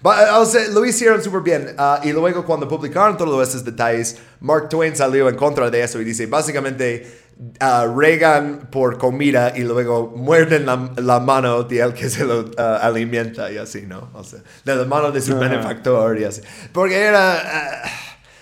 Oh. o sea, lo hicieron súper bien. Uh, y luego cuando publicaron todos esos detalles, Mark Twain salió en contra de eso y dice, básicamente uh, regan por comida y luego muerden la, la mano de él que se lo uh, alimenta y así, ¿no? O sea, de la mano de su benefactor y así. Porque era,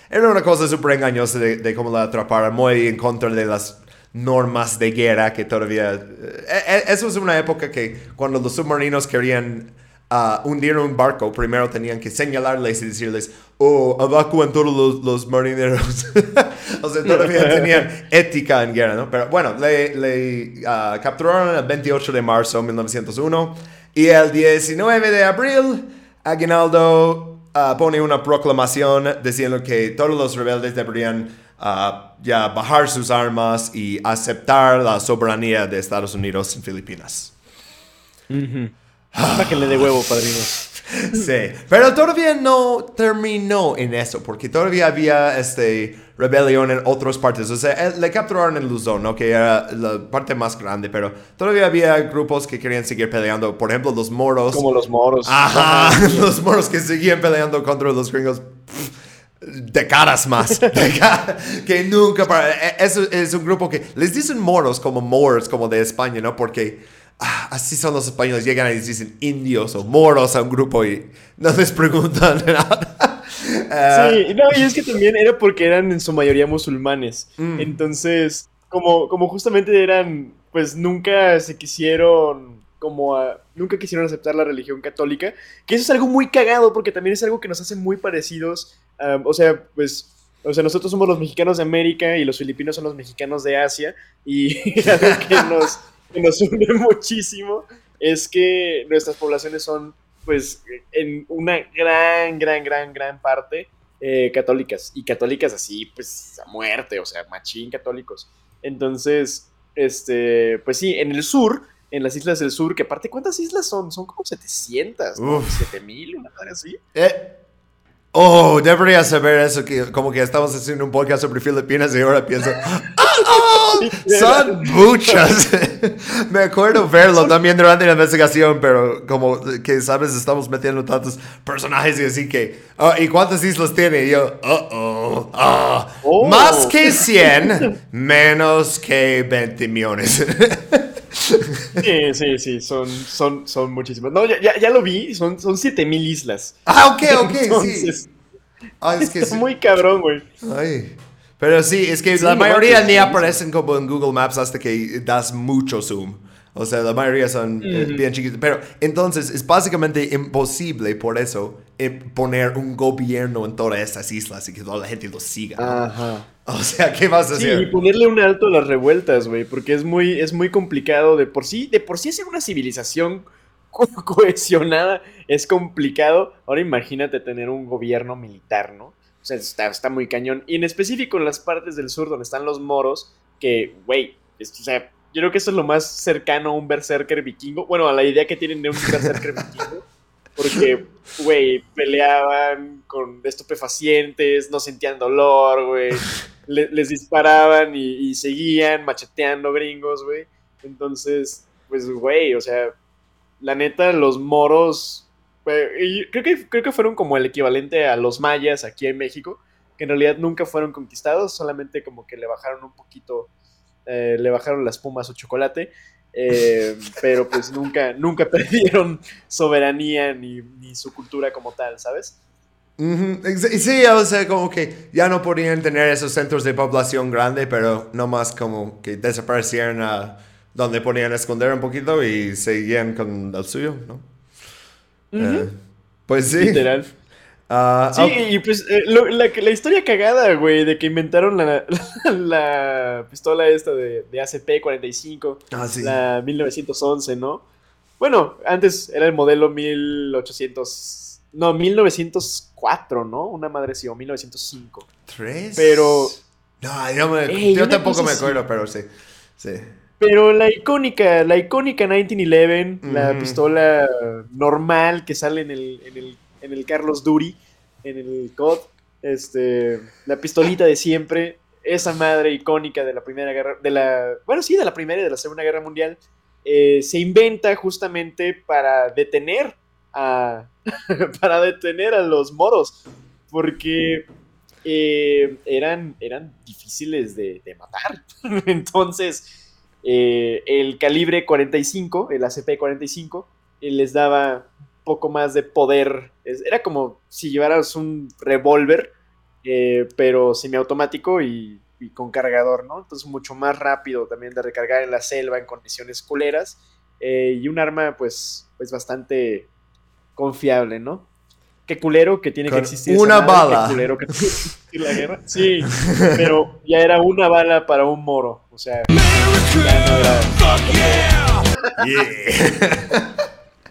era una cosa súper engañosa de, de, cómo la atraparon, muy en contra de las normas de guerra que todavía... Eh, eh, eso es una época que cuando los submarinos querían uh, hundir un barco, primero tenían que señalarles y decirles, oh, evacúen todos los, los marineros. o sea, todavía tenían ética en guerra, ¿no? Pero bueno, le, le uh, capturaron el 28 de marzo de 1901 y el 19 de abril, Aguinaldo uh, pone una proclamación diciendo que todos los rebeldes deberían ya bajar sus armas y aceptar la soberanía de Estados Unidos en Filipinas. Bájenle de huevo, padrino. Sí, pero todavía no terminó en eso, porque todavía había este rebelión en otras partes. O sea, eh, le capturaron en Luzón, ¿no? que era la parte más grande, pero todavía había grupos que querían seguir peleando. Por ejemplo, los moros. Como los moros. Ajá, los moros que seguían peleando contra los gringos. De caras más. que nunca. Para, e, eso es un grupo que les dicen moros como moors, como de España, ¿no? Porque Ah, así son los españoles, llegan y dicen indios o moros a un grupo y no les preguntan nada. Ah. sí, no, y es que también era porque eran en su mayoría musulmanes. Mm. Entonces, como, como justamente eran, pues nunca se quisieron, como nunca quisieron aceptar la religión católica, que eso es algo muy cagado porque también es algo que nos hace muy parecidos. o sea, pues o sea, nosotros somos los mexicanos de América y los filipinos son los mexicanos de Asia y algo que nos, que nos une muchísimo es que nuestras poblaciones son, pues, en una gran, gran, gran, gran parte eh, católicas. Y católicas así, pues, a muerte, o sea, machín católicos. Entonces, este, pues sí, en el sur, en las islas del sur, que aparte, ¿cuántas islas son? Son como 700, ¿no? 7000, una cosa así. Eh, Oh, debería saber eso, que como que estamos haciendo un podcast sobre Filipinas y ahora pienso, ¡Oh, son muchas. Me acuerdo verlo también durante la investigación, pero como que, sabes, estamos metiendo tantos personajes y así que, oh, ¿y cuántas islas tiene? Y yo, oh, oh, oh. Más que 100, menos que 20 millones. Sí, sí, sí, son, son, son muchísimas. No, ya, ya, lo vi, son, son 7000 islas. Ah, ok, ok, sí. Ah, es que es muy cabrón, güey. Ay. Pero sí, es que la mayoría ni aparecen como en Google Maps hasta que das mucho zoom. O sea, la mayoría son eh, bien chiquitos. Pero entonces es básicamente imposible por eso eh, poner un gobierno en todas estas islas y que toda la gente lo siga. Ajá. O sea, ¿qué vas a hacer? Sí, y ponerle un alto a las revueltas, güey, porque es muy, es muy complicado de por sí, de por sí hacer una civilización cohesionada es complicado. Ahora imagínate tener un gobierno militar, ¿no? O sea, está, está muy cañón. Y en específico en las partes del sur donde están los moros, que, güey, o sea, yo creo que eso es lo más cercano a un berserker vikingo. Bueno, a la idea que tienen de un berserker vikingo. Porque, güey, peleaban con estupefacientes, no sentían dolor, güey les disparaban y, seguían macheteando gringos, güey. Entonces, pues, güey, o sea, la neta, los moros, creo, que, creo que fueron como el equivalente a los mayas aquí en México, que en realidad nunca fueron conquistados, solamente como que le bajaron un poquito, eh, le bajaron las espuma a su chocolate. Eh, pero pues nunca, nunca perdieron soberanía ni, ni su cultura como tal, ¿sabes? Sí, o sea, como que ya no podían tener esos centros de población grande, pero no más como que desaparecieron a donde podían esconder un poquito y seguían con el suyo, ¿no? Eh, pues sí. Literal. Ah, sí, y pues eh, la, historia cagada, güey, de que inventaron la, la pistola esta de, de ACP-45, ah, la 1911, ¿no? Bueno, antes era el modelo 1800 no, 1904, ¿no? Una madre sí, o 1905. ¿Tres? Pero. No, yo, me, yo tampoco me acuerdo, pero sí. Sí. Pero la icónica, la icónica 1911, la pistola normal que sale en el, en el, en el Carlos Duri, en el COD, este, la pistolita de siempre, esa madre icónica de la Primera Guerra, de la, bueno, sí, de la Primera y de la Segunda Guerra Mundial, eh, se inventa justamente para detener para detener a los moros, porque eh, eran, eran difíciles de, matar. Entonces, eh, el calibre 45, el ACP-45, eh, les daba poco más de poder. Era como si llevaras un revólver, pero semiautomático y, y con cargador, ¿no? Entonces, mucho más rápido también de recargar en la selva en condiciones culeras. y un arma, pues, pues bastante confiable, ¿no? Qué culero que tiene que existir. Una bala. Qué culero que tiene que existir la guerra. Sí, pero ya era una bala para un moro. O sea, ya no era. Yeah.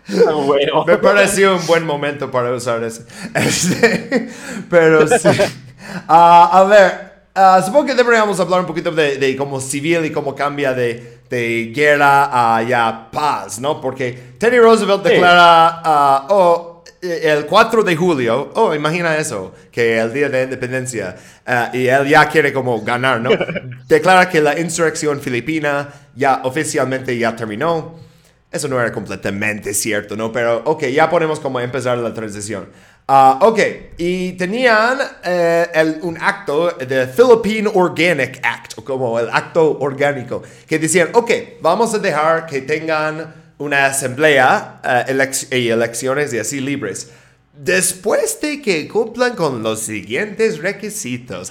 Ah, Me pareció un buen momento para usar ese. Este, pero sí. Ah, a ver, ah, supongo que deberíamos hablar un poquito de, de cómo civil y cómo cambia de, de guerra a ya paz, ¿no? Porque Teddy Roosevelt declara, ah, oh, el 4 de julio, oh, imagina eso, que el día de independencia, y él ya quiere como ganar, ¿no? Declara que la insurrección filipina ya oficialmente ya terminó. Eso no era completamente cierto, ¿no? Pero, ok, ya ponemos como empezar la transición. Ah, ok, y tenían eh, el, un acto de Philippine Organic Act, o como el acto orgánico, que decían, ok, vamos a dejar que tengan una asamblea eh, y elecciones y así libres. Después de que cumplan con los siguientes requisitos.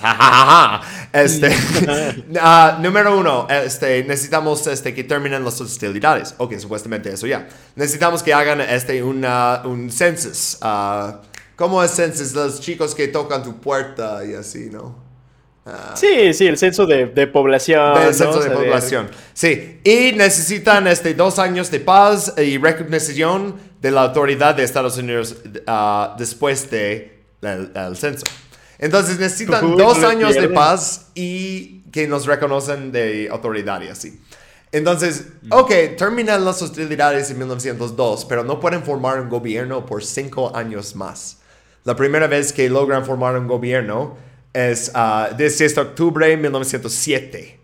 este, uh, número uno, este, necesitamos este, que terminen las hostilidades. Ok, supuestamente eso ya. Necesitamos que hagan este, una, un census. Uh, ¿Cómo es census? Los chicos que tocan tu puerta y así, ¿no? Uh, sí, sí, el censo de, de población. El censo de población. Sí, y necesitan este, dos años de paz y recognición de la autoridad de Estados Unidos uh, después de el, censo. Entonces necesitan dos años de paz y que nos reconocen de autoridad y así. Entonces, mm. ok, terminan las hostilidades en 1902, pero no pueden formar un gobierno por cinco años más. La primera vez que logran formar un gobierno es uh, 16 de octubre de 1907.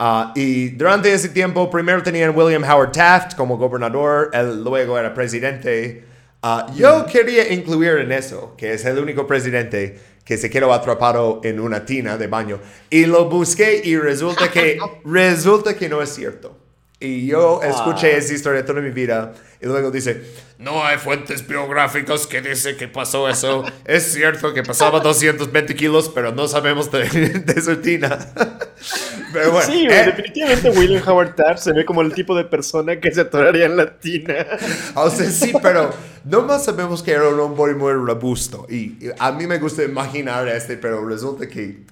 Uh, y durante ese tiempo, primero tenían William Howard Taft como gobernador, él luego era presidente. Uh, yo quería incluir en eso, que es el único presidente que se quedó atrapado en una tina de baño. Y lo busqué y resulta que, resulta que no es cierto. Y yo escuché esa historia toda mi vida y luego dice, no hay fuentes biográficas que dicen que pasó eso. es cierto que pasaba 220 kilos, pero no sabemos de, de su tina. pero bueno, sí, eh. definitivamente William Howard Taft se ve como el tipo de persona que se atoraría en la tina. o sea, sí, pero no más sabemos que era un hombre muy robusto. Y a mí me gusta imaginar este, pero resulta que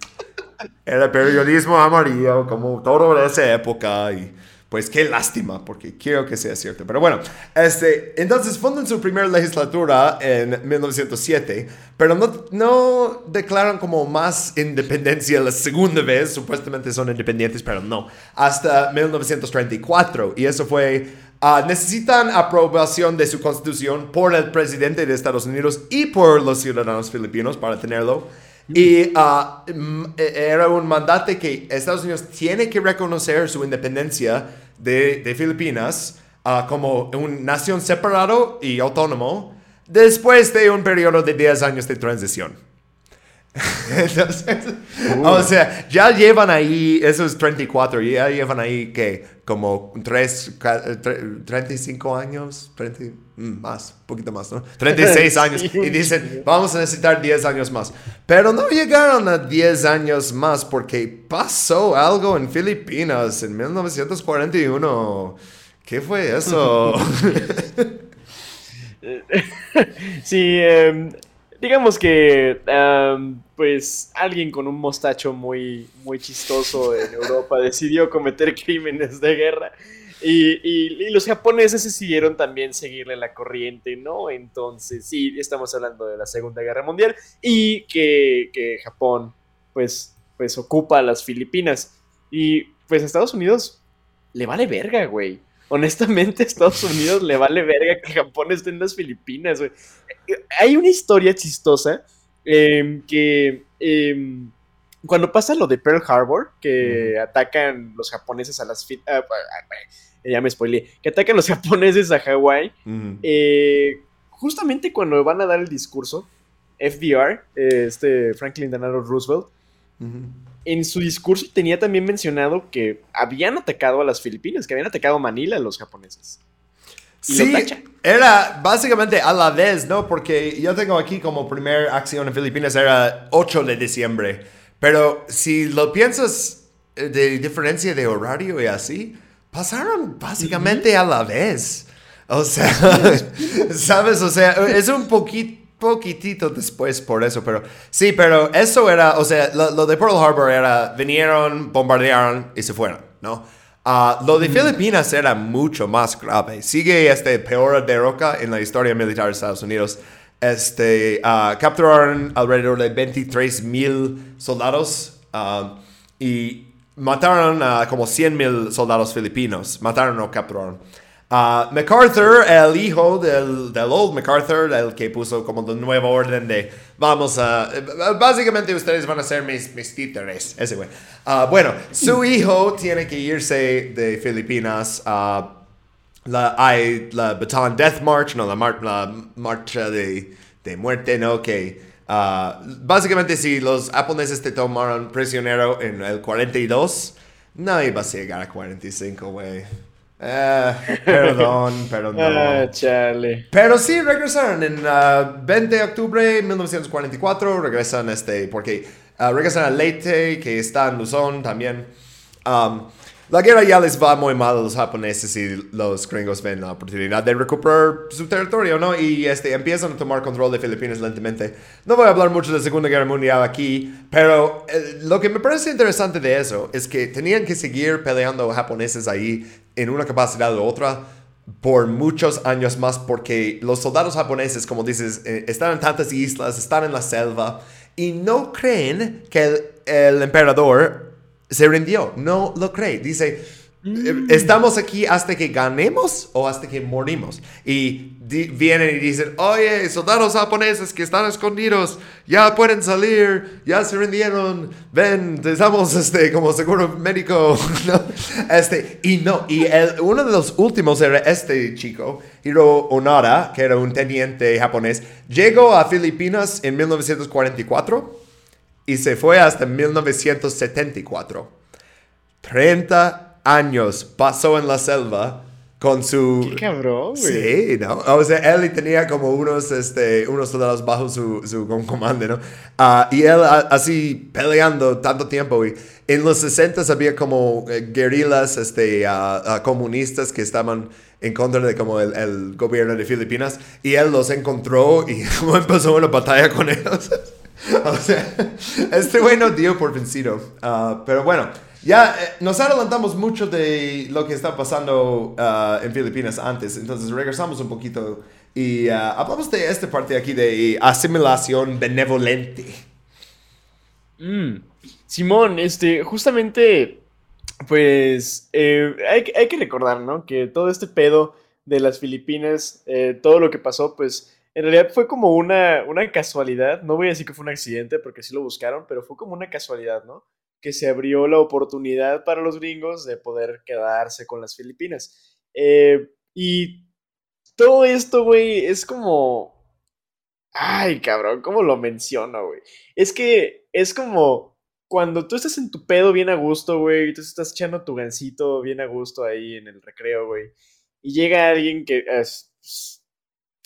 era periodismo amarillo, como todo de esa época. Y pues qué lástima, porque quiero que sea cierto. Pero bueno, este, entonces fundan su primera legislatura en 1907, pero no, declaran como más independencia la segunda vez, supuestamente son independientes, pero no, hasta 1934. Y eso fue, uh, necesitan aprobación de su constitución por el presidente de Estados Unidos y por los ciudadanos filipinos para tenerlo. Y uh, era un mandato que Estados Unidos tiene que reconocer su independencia de, de Filipinas uh, como una nación separado y autónomo después de un periodo de 10 años de transición. o sea, ya llevan ahí, esos 34, ya llevan ahí que como 3, 35 años, 30, mm, más, un poquito más, ¿no? 36 años. Y dicen, vamos a necesitar 10 años más. Pero no llegaron a 10 años más porque pasó algo en Filipinas en 1941. ¿Qué fue eso? sí, eh, digamos que pues alguien con un mostacho muy, muy chistoso en Europa decidió cometer crímenes de guerra y, los japoneses decidieron también seguirle la corriente, ¿no? Entonces, sí, estamos hablando de la Segunda Guerra Mundial y que, Japón, pues, pues ocupa las Filipinas. Y pues Estados Unidos le vale verga, güey. Honestamente, a Estados Unidos le vale verga que Japón esté en las Filipinas, güey. Hay una historia chistosa em, que em, cuando pasa lo de Pearl Harbor, que atacan los japoneses a las... Uh, ya me spoileé. Que atacan los japoneses a Hawái. Eh, justamente cuando van a dar el discurso, FDR, este Franklin Delano Roosevelt, en su discurso tenía también mencionado que habían atacado a las Filipinas, que habían atacado a Manila los japoneses. Sí, era básicamente a la vez, ¿no? Porque yo tengo aquí como primera acción en Filipinas era 8 de diciembre. Pero si lo piensas eh, de diferencia de horario y así, pasaron básicamente a la vez. O sea, ¿sabes? O sea, es un poquito poquitito después por eso, pero sí, pero eso era, o sea, lo, de Pearl Harbor era, vinieron, bombardearon y se fueron, ¿no? Ah, lo de Filipinas era mucho más grave. Sigue este peor derroca en la historia militar de Estados Unidos. Este, uh, capturaron alrededor de 23 mil soldados Um, y mataron a como 100 mil soldados filipinos. Mataron o capturaron. Uh, MacArthur, el hijo del, del, old MacArthur, el que puso como el nuevo orden de vamos a. Básicamente ustedes van a ser mis, mis títeres, ese güey. Uh, bueno, su hijo tiene que irse de Filipinas. Uh, la, hay la Bataan Death March, no, la, la marcha de, de, muerte, ¿no? Que básicamente si los japoneses te tomaron prisionero en el 42, no ibas a llegar a 45, güey. Eh, perdón, perdón. Ah, Pero sí regresaron en 20 uh, de octubre de 1944. Regresan este, porque uh, regresan a Leyte, que está en Luzón también. Um, la guerra ya les va muy mal a los japoneses y los gringos ven la oportunidad de recuperar su territorio, ¿no? Y este, empiezan a tomar control de Filipinas lentamente. No voy a hablar mucho de la Segunda Guerra Mundial aquí, pero eh, lo que me parece interesante de eso es que tenían que seguir peleando japoneses ahí en una capacidad u otra por muchos años más porque los soldados japoneses, como dices, eh, están en tantas islas, están en la selva y no creen que el, el emperador se rindió, no lo cree. Dice, mm. estamos aquí hasta que ganemos o hasta que morimos. Y vienen y dicen, oye, soldados japoneses que están escondidos, ya pueden salir, ya se rindieron, ven, estamos este, como seguro médico. este, y no, y el, uno de los últimos era este chico, Hiro Onara, que era un teniente japonés, llegó a Filipinas en 1944 y se fue hasta 1974. 30 años pasó en la selva con su... Qué cabrón, güey. Sí, ¿no? O sea, él tenía como unos, este, unos soldados bajo su, su comando, ¿no? Ah, y él así peleando tanto tiempo. Y en los 60 había como eh, guerrillas este, comunistas que estaban en contra de como el, el, gobierno de Filipinas. Y él los encontró y empezó una batalla con ellos. o sea, este güey no dio por vencido. Ah, pero bueno, ya eh, nos adelantamos mucho de lo que está pasando ah, en Filipinas antes. Entonces regresamos un poquito y ah, hablamos de esta parte aquí de asimilación benevolente. Mm. Simón, este, justamente, pues, eh, hay, que recordar, ¿no? Que todo este pedo de las Filipinas, eh, todo lo que pasó, pues en realidad fue como una, una casualidad, no voy a decir que fue un accidente porque sí lo buscaron, pero fue como una casualidad, ¿no? Que se abrió la oportunidad para los gringos de poder quedarse con las Filipinas. Eh, y todo esto, güey, es como... Ay, cabrón, ¿cómo lo menciono, güey? Es que es como cuando tú estás en tu pedo bien a gusto, güey, y tú estás echando tu gancito bien a gusto ahí en el recreo, güey, y llega alguien que es,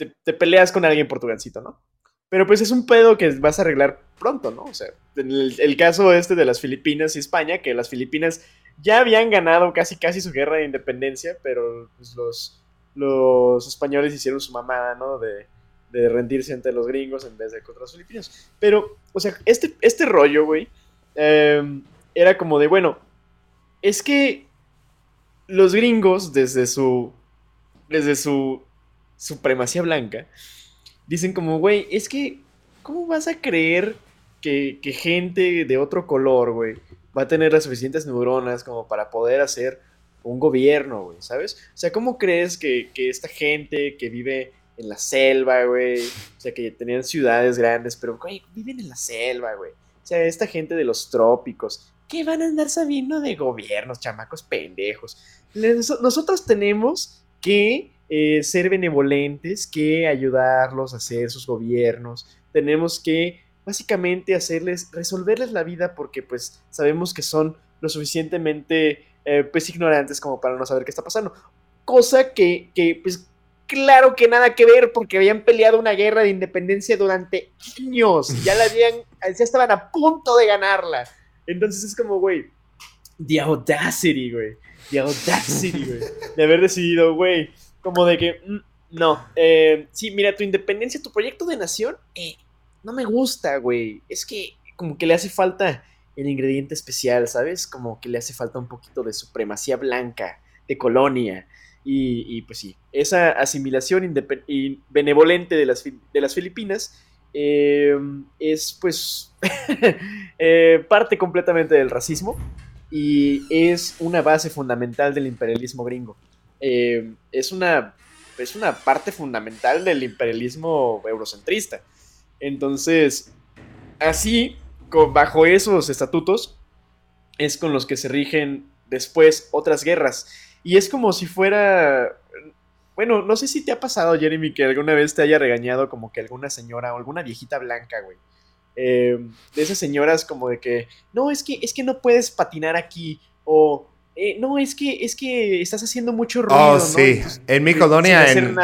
te, peleas con alguien por tu gancito, ¿no? Pero pues es un pedo que vas a arreglar pronto, ¿no? O sea, en el, caso este de las Filipinas y España, que las Filipinas ya habían ganado casi casi su guerra de independencia, pero pues, los, los españoles hicieron su mamada, ¿no? De, de rendirse ante los gringos en vez de contra los filipinos. Pero, o sea, este, este rollo, güey, em, era como de, bueno, es que los gringos desde su, desde su supremacía blanca, dicen como, güey, es que, ¿cómo vas a creer que, gente de otro color, güey, va a tener las suficientes neuronas como para poder hacer un gobierno, güey, ¿sabes? O sea, ¿cómo crees que, esta gente que vive en la selva, güey, o sea, que tenían ciudades grandes, pero, güey, viven en la selva, güey. O sea, esta gente de los trópicos, ¿qué van a andar sabiendo de gobiernos, chamacos pendejos? Nosotros tenemos que eh, ser benevolentes que ayudarlos a hacer sus gobiernos. Tenemos que básicamente hacerles, resolverles la vida porque pues sabemos que son lo suficientemente eh, pues ignorantes como para no saber qué está pasando. Cosa que, que pues claro que nada que ver porque habían peleado una guerra de independencia durante años. Ya la habían, ya estaban a punto de ganarla. Entonces es como, güey, the audacity, güey. The audacity, güey. De haber decidido, güey, como de que, mm, no, eh, sí, mira, tu independencia, tu proyecto de nación, eh, no me gusta, güey. Es que como que le hace falta el ingrediente especial, ¿sabes? Como que le hace falta un poquito de supremacía blanca, de colonia. Y, pues sí, esa asimilación benevolente de las, de las Filipinas eh, es pues eh, parte completamente del racismo y es una base fundamental del imperialismo gringo. Eh, es, una, es una parte fundamental del imperialismo eurocentrista. Entonces, así, bajo esos estatutos, es con los que se rigen después otras guerras. Y es como si fuera bueno, no sé si te ha pasado, Jeremy, que alguna vez te haya regañado como que alguna señora o alguna viejita blanca, güey. Eh, de esas señoras como de que, no, es que, es que no puedes patinar aquí. O, eh, no, es que, es que estás haciendo mucho ruido. Oh, sí. en mi colonia, en,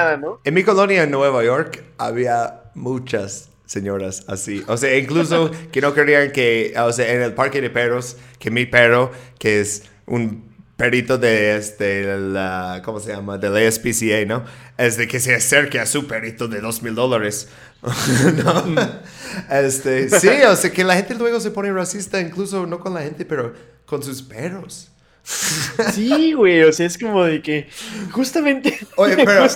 en mi colonia en Nueva York, había muchas señoras así. O sea, incluso que no querían que, o sea, en el parque de perros, que mi perro, que es un perito de este, la, ¿cómo se llama? De la SPCA, ¿no? Es de que se acerque a su perito de dos mil dólares. Este, sí, o sea, que la gente luego se pone racista, incluso no con la gente, pero con sus perros. Sí, güey, o sea, es como de que justamente. Oye, pero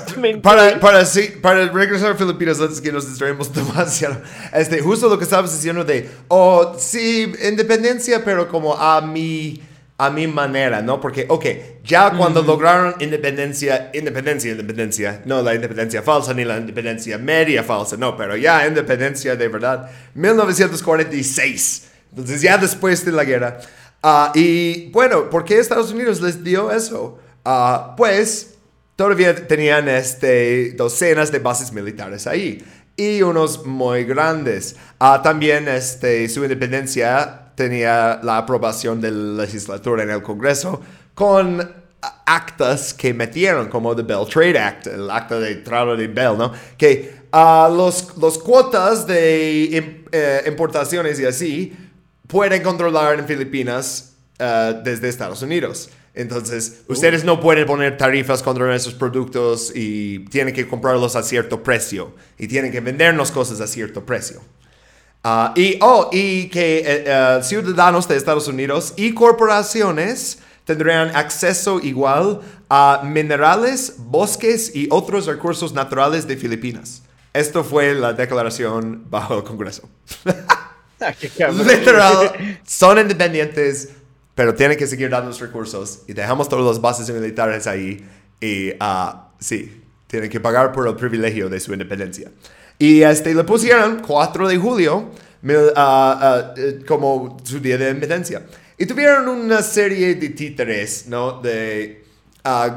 para, para, sí, para regresar a Filipinas antes que nos distraemos demasiado, este, justo lo que estabas diciendo de, oh, sí, independencia, pero como a mi a mi manera, ¿no? Porque, ok, ya cuando lograron independencia, independencia, independencia, no la independencia falsa ni la independencia media falsa, no, pero ya independencia de verdad, 1946. Entonces ya después de la guerra. Ah, y bueno, ¿por qué Estados Unidos les dio eso? Uh, pues todavía tenían este, docenas de bases militares ahí y unos muy grandes. Uh, también este, su independencia tenía la aprobación de la legislatura en el Congreso con actas que metieron, como el Bell Trade Act, el acta de Tratado de Bell, ¿no? Que uh, los, los cuotas de eh, importaciones y así pueden controlar en Filipinas uh, desde Estados Unidos. Entonces, uh. ustedes no pueden poner tarifas contra esos productos y tienen que comprarlos a cierto precio y tienen que vendernos cosas a cierto precio. Ah, y, oh, y que eh, eh, ciudadanos de Estados Unidos y corporaciones tendrían acceso igual a minerales, bosques y otros recursos naturales de Filipinas. Esto fue la declaración bajo el Congreso. Ah, Literal, son independientes, pero tienen que seguir dando los recursos y dejamos todas las bases militares ahí y uh, sí, tienen que pagar por el privilegio de su independencia. Y este, le pusieron 4 de julio ah, ah, eh, como su día de independencia. Y tuvieron una serie de títeres, ¿no? De, ah,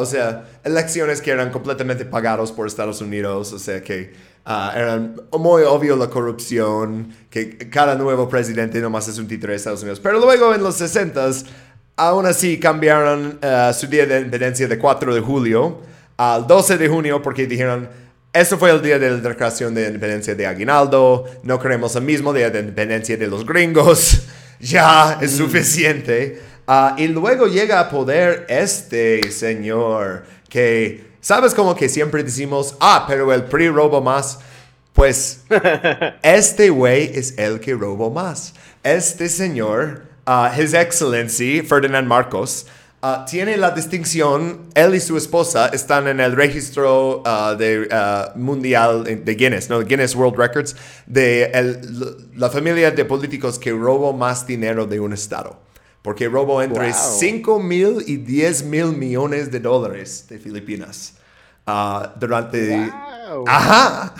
o sea, elecciones que eran completamente pagados por Estados Unidos, o sea que eran muy obvio la corrupción, que cada nuevo presidente nomás es un títere de Estados Unidos. Pero luego en los 60s, aún así cambiaron su día de independencia de 4 de julio al 12 de junio porque dijeron eso fue el día de la declaración de independencia de Aguinaldo. No queremos el mismo día de independencia de los gringos. ya es mm. suficiente. Ah, y luego llega a poder este señor que, ¿sabes como que siempre decimos, ah, pero el PRI robó más? Pues este güey es el que robó más. Este señor, uh, His Excellency Ferdinand Marcos, Ah, tiene la distinción, él y su esposa están en el registro ah, de, ah, mundial de Guinness, ¿no? Guinness World Records, de la familia de políticos que robó más dinero de un estado. Porque robó entre 5 mil y 10 mil millones de dólares de Filipinas. durante... Ajá.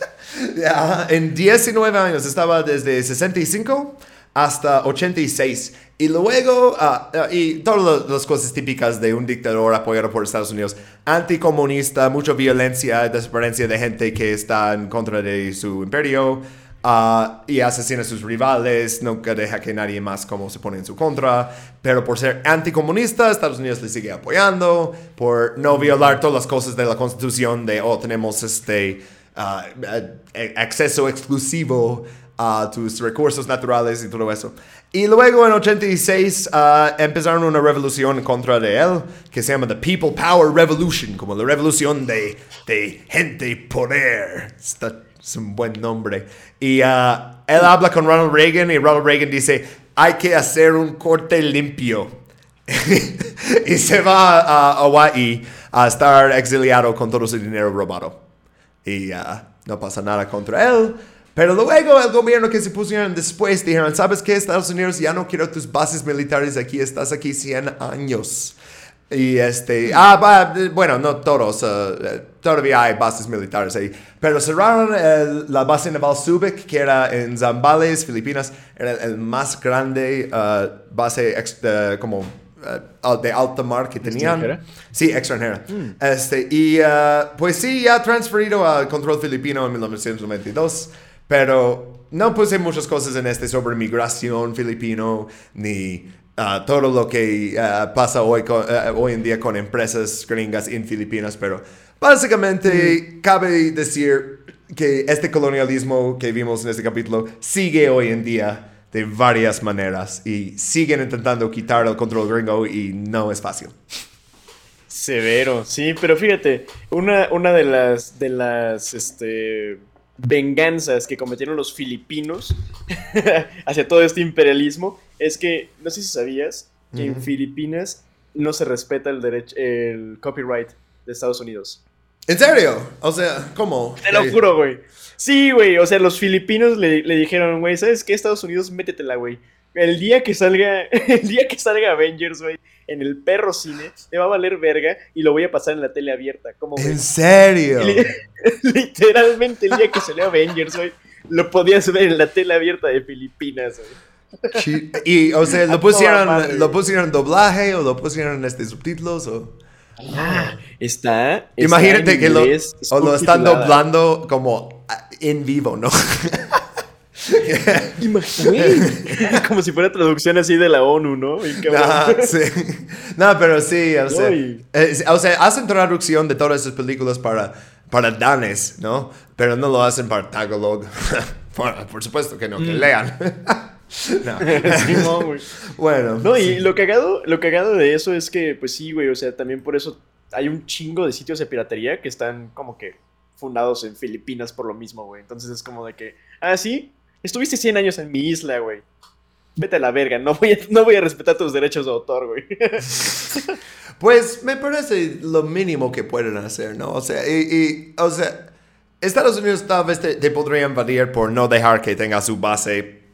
en 19 años, estaba desde 65 hasta 86. Y luego, ah, ah, y todas las cosas típicas de un dictador apoyado por Estados Unidos, anticomunista, mucha violencia, desaparición de gente que está en contra de su imperio, uh, y asesina a sus rivales, nunca deja que nadie más como se pone en su contra, pero por ser anticomunista, Estados Unidos le sigue apoyando, por no violar todas las cosas de la constitución de, oh, tenemos este acceso exclusivo a tus recursos naturales y todo eso. Y luego en 86 uh, empezaron una revolución contra de él que se llama The People Power Revolution, como la revolución de, de gente poder. Está, es un buen nombre. Y uh, él habla con Ronald Reagan y Ronald Reagan dice, hay que hacer un corte limpio. y se va a Hawaii a estar exiliado con todo su dinero robado. Y uh, no pasa nada contra él. Pero luego el gobierno que se pusieron después dijeron, ¿sabes qué? Estados Unidos ya no quiero tus bases militares aquí, estás aquí 100 años. Y este, ah, bueno, no todos, uh, todavía hay bases militares ahí, pero cerraron el- la base naval Subic, que era en Zambales, Filipinas, era el, el más grande uh, base ex- como uh, de alta mar que tenían. ¿Extranjera? Sí, extranjera. Este, y uh, pues sí, ya transferido al control filipino en 1992, pero no puse muchas cosas en este sobre migración filipino, ni uh, todo lo que uh, pasa hoy, con- uh, hoy en día con empresas gringas en Filipinas, pero básicamente cabe decir que este colonialismo que vimos en este capítulo sigue hoy en día de varias maneras y siguen intentando quitar el control gringo y no es fácil. Severo, sí, pero fíjate, una, una de las de las este, venganzas que cometieron los filipinos hacia todo este imperialismo es que, no sé si sabías, que en. Filipinas no se respeta el derecho, el copyright de Estados Unidos. ¿En serio? O sea, ¿cómo? Te lo juro, güey. Sí, güey, o sea, los filipinos le, le dijeron, güey, ¿sabes qué? Estados Unidos, métetela, güey. El día que salga, el día que salga Avengers, güey, en el perro cine, te va a valer verga y lo voy a pasar en la tele abierta. ¿Cómo? ¿En serio? Li- Literalmente el día que salió Avengers, güey, lo podías ver en la tele abierta de Filipinas, güey. Y, o sea, ¿lo pusieron, ¿lo pusieron doblaje o lo pusieron este, subtítulos? O... Ah, está. está Imagínate que lo, o lo están doblando como ah, en vivo, ¿no? Imagínate. Como si fuera traducción así de la ONU, ¿no? Ajá, sí. No, pero sí, o sea, eh, o sea, hacen traducción de todas esas películas para, para danes, ¿no? Pero no lo hacen para Tagalog. por, por supuesto que no, que Mm. lean. no. Güey. Bueno. No, y sí. lo cagado, lo cagado de eso es que, pues sí, güey, o sea, también por eso hay un chingo de sitios de piratería que están como que fundados en Filipinas por lo mismo, güey. Entonces es como de que, ah, sí, estuviste 100 años en mi isla, güey. Vete a la verga, no voy a, no voy a respetar tus derechos de autor, güey. Pues me parece lo mínimo que pueden hacer, ¿no? O sea, y, y, o sea, Estados Unidos tal vez te, te podría invadir por no dejar que tenga su base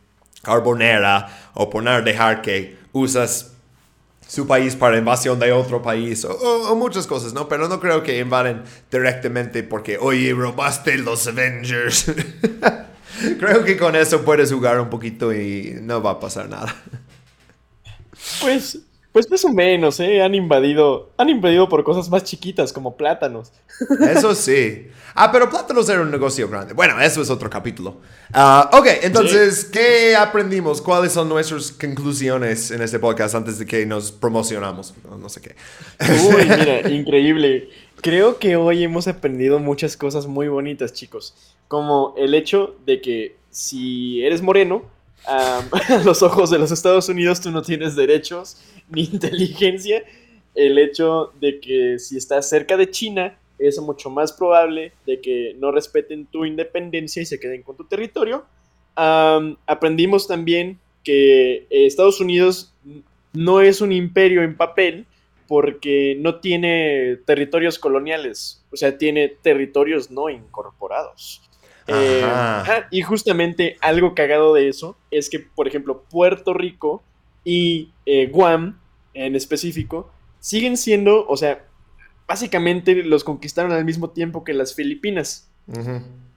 carbonera o no dejar que usas su país para invasión de otro país o, o- o muchas cosas, ¿no? Pero no creo que invaden directamente porque, oye, robaste los Avengers. creo que con eso puedes jugar un poquito y no va a pasar nada. Pues, pues más o menos, ¿eh? Han invadido, han invadido por cosas más chiquitas como plátanos. Eso sí. Ah, pero plátanos era un negocio grande. Bueno, eso es otro capítulo. Ah, ok, entonces, ¿qué aprendimos? ¿Cuáles son nuestras conclusiones en este podcast antes de que nos promocionamos? No, no sé qué. Uy, mira, increíble. Creo que hoy hemos aprendido muchas cosas muy bonitas, chicos. Como el hecho de que si eres moreno, a los ojos de los Estados Unidos tú no tienes derechos ni inteligencia. El hecho de que si estás cerca de China es mucho más probable de que no respeten tu independencia y se queden con tu territorio. Aprendimos también que Estados Unidos no es un imperio en papel, porque no tiene territorios coloniales, o sea, tiene territorios no incorporados. Eh, Ajá. y justamente algo cagado de eso es que, por ejemplo, Puerto Rico y eh, Guam en específico siguen siendo, o sea, básicamente los conquistaron al mismo tiempo que las Filipinas.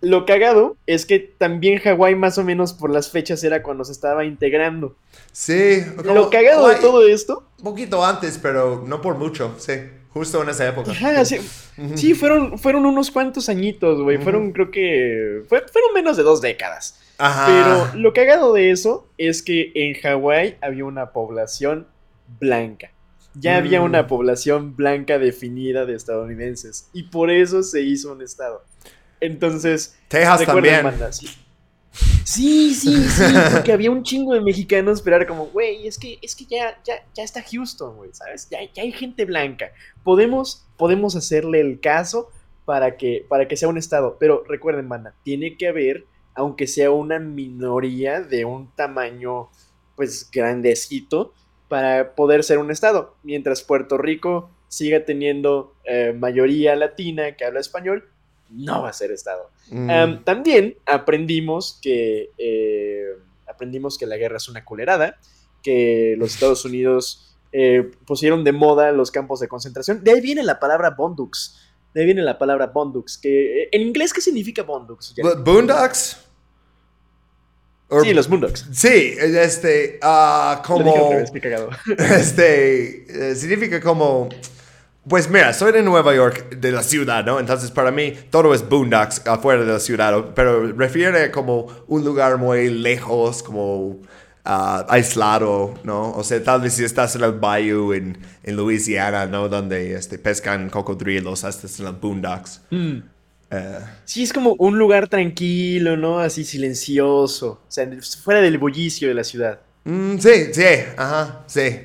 Lo cagado es que también Hawái más o menos por las fechas era cuando se estaba integrando. Sí. como- Lo cagado de todo esto Un poquito antes, pero no por mucho, sí. Justo en esa época. Ajá, sí, fueron, fueron unos cuantos añitos, güey. Fueron, creo que. fue- fueron menos de dos décadas. Ajá. Pero lo cagado de eso es que en Hawái había una población blanca. Ya había Mm. una población blanca definida de estadounidenses. Y por eso se hizo un estado. Entonces, Texas también. banda, sí. Sí, sí, sí, porque había un chingo de mexicanos, pero como, güey, es que, es que ya, ya, ya está Houston, güey, ¿sabes? Ya, ya hay gente blanca. Podemos, podemos hacerle el caso para que, para que sea un estado. Pero recuerden, banda, tiene que haber, aunque sea una minoría de un tamaño, pues, grandecito, para poder ser un estado. Mientras Puerto Rico siga teniendo eh, mayoría latina que habla español, no va a ser Estado. Mm. Um, también aprendimos que, eh, aprendimos que la guerra es una culerada, que los Estados Unidos eh, pusieron de moda los campos de concentración. De ahí viene la palabra Bondux. De ahí viene la palabra Bondux. Que, eh, en inglés, ¿qué significa Bondux? Boondocks? Or- Sí, los Boondocks. Sí, este, Lo dije al como, cagado. este, significa como, pues mira, soy de Nueva York, de la ciudad, ¿no? Entonces para mí todo es boondocks afuera de la ciudad, pero refiere como un lugar muy lejos, como ah, aislado, ¿no? O sea, tal vez si estás en el bayou en, en Louisiana, ¿no? Donde este, pescan cocodrilos, estás en los boondocks. Mm. Eh, Sí, es como un lugar tranquilo, ¿no? Así silencioso. O sea, fuera del bullicio de la ciudad. mm, sí, sí, ajá, sí.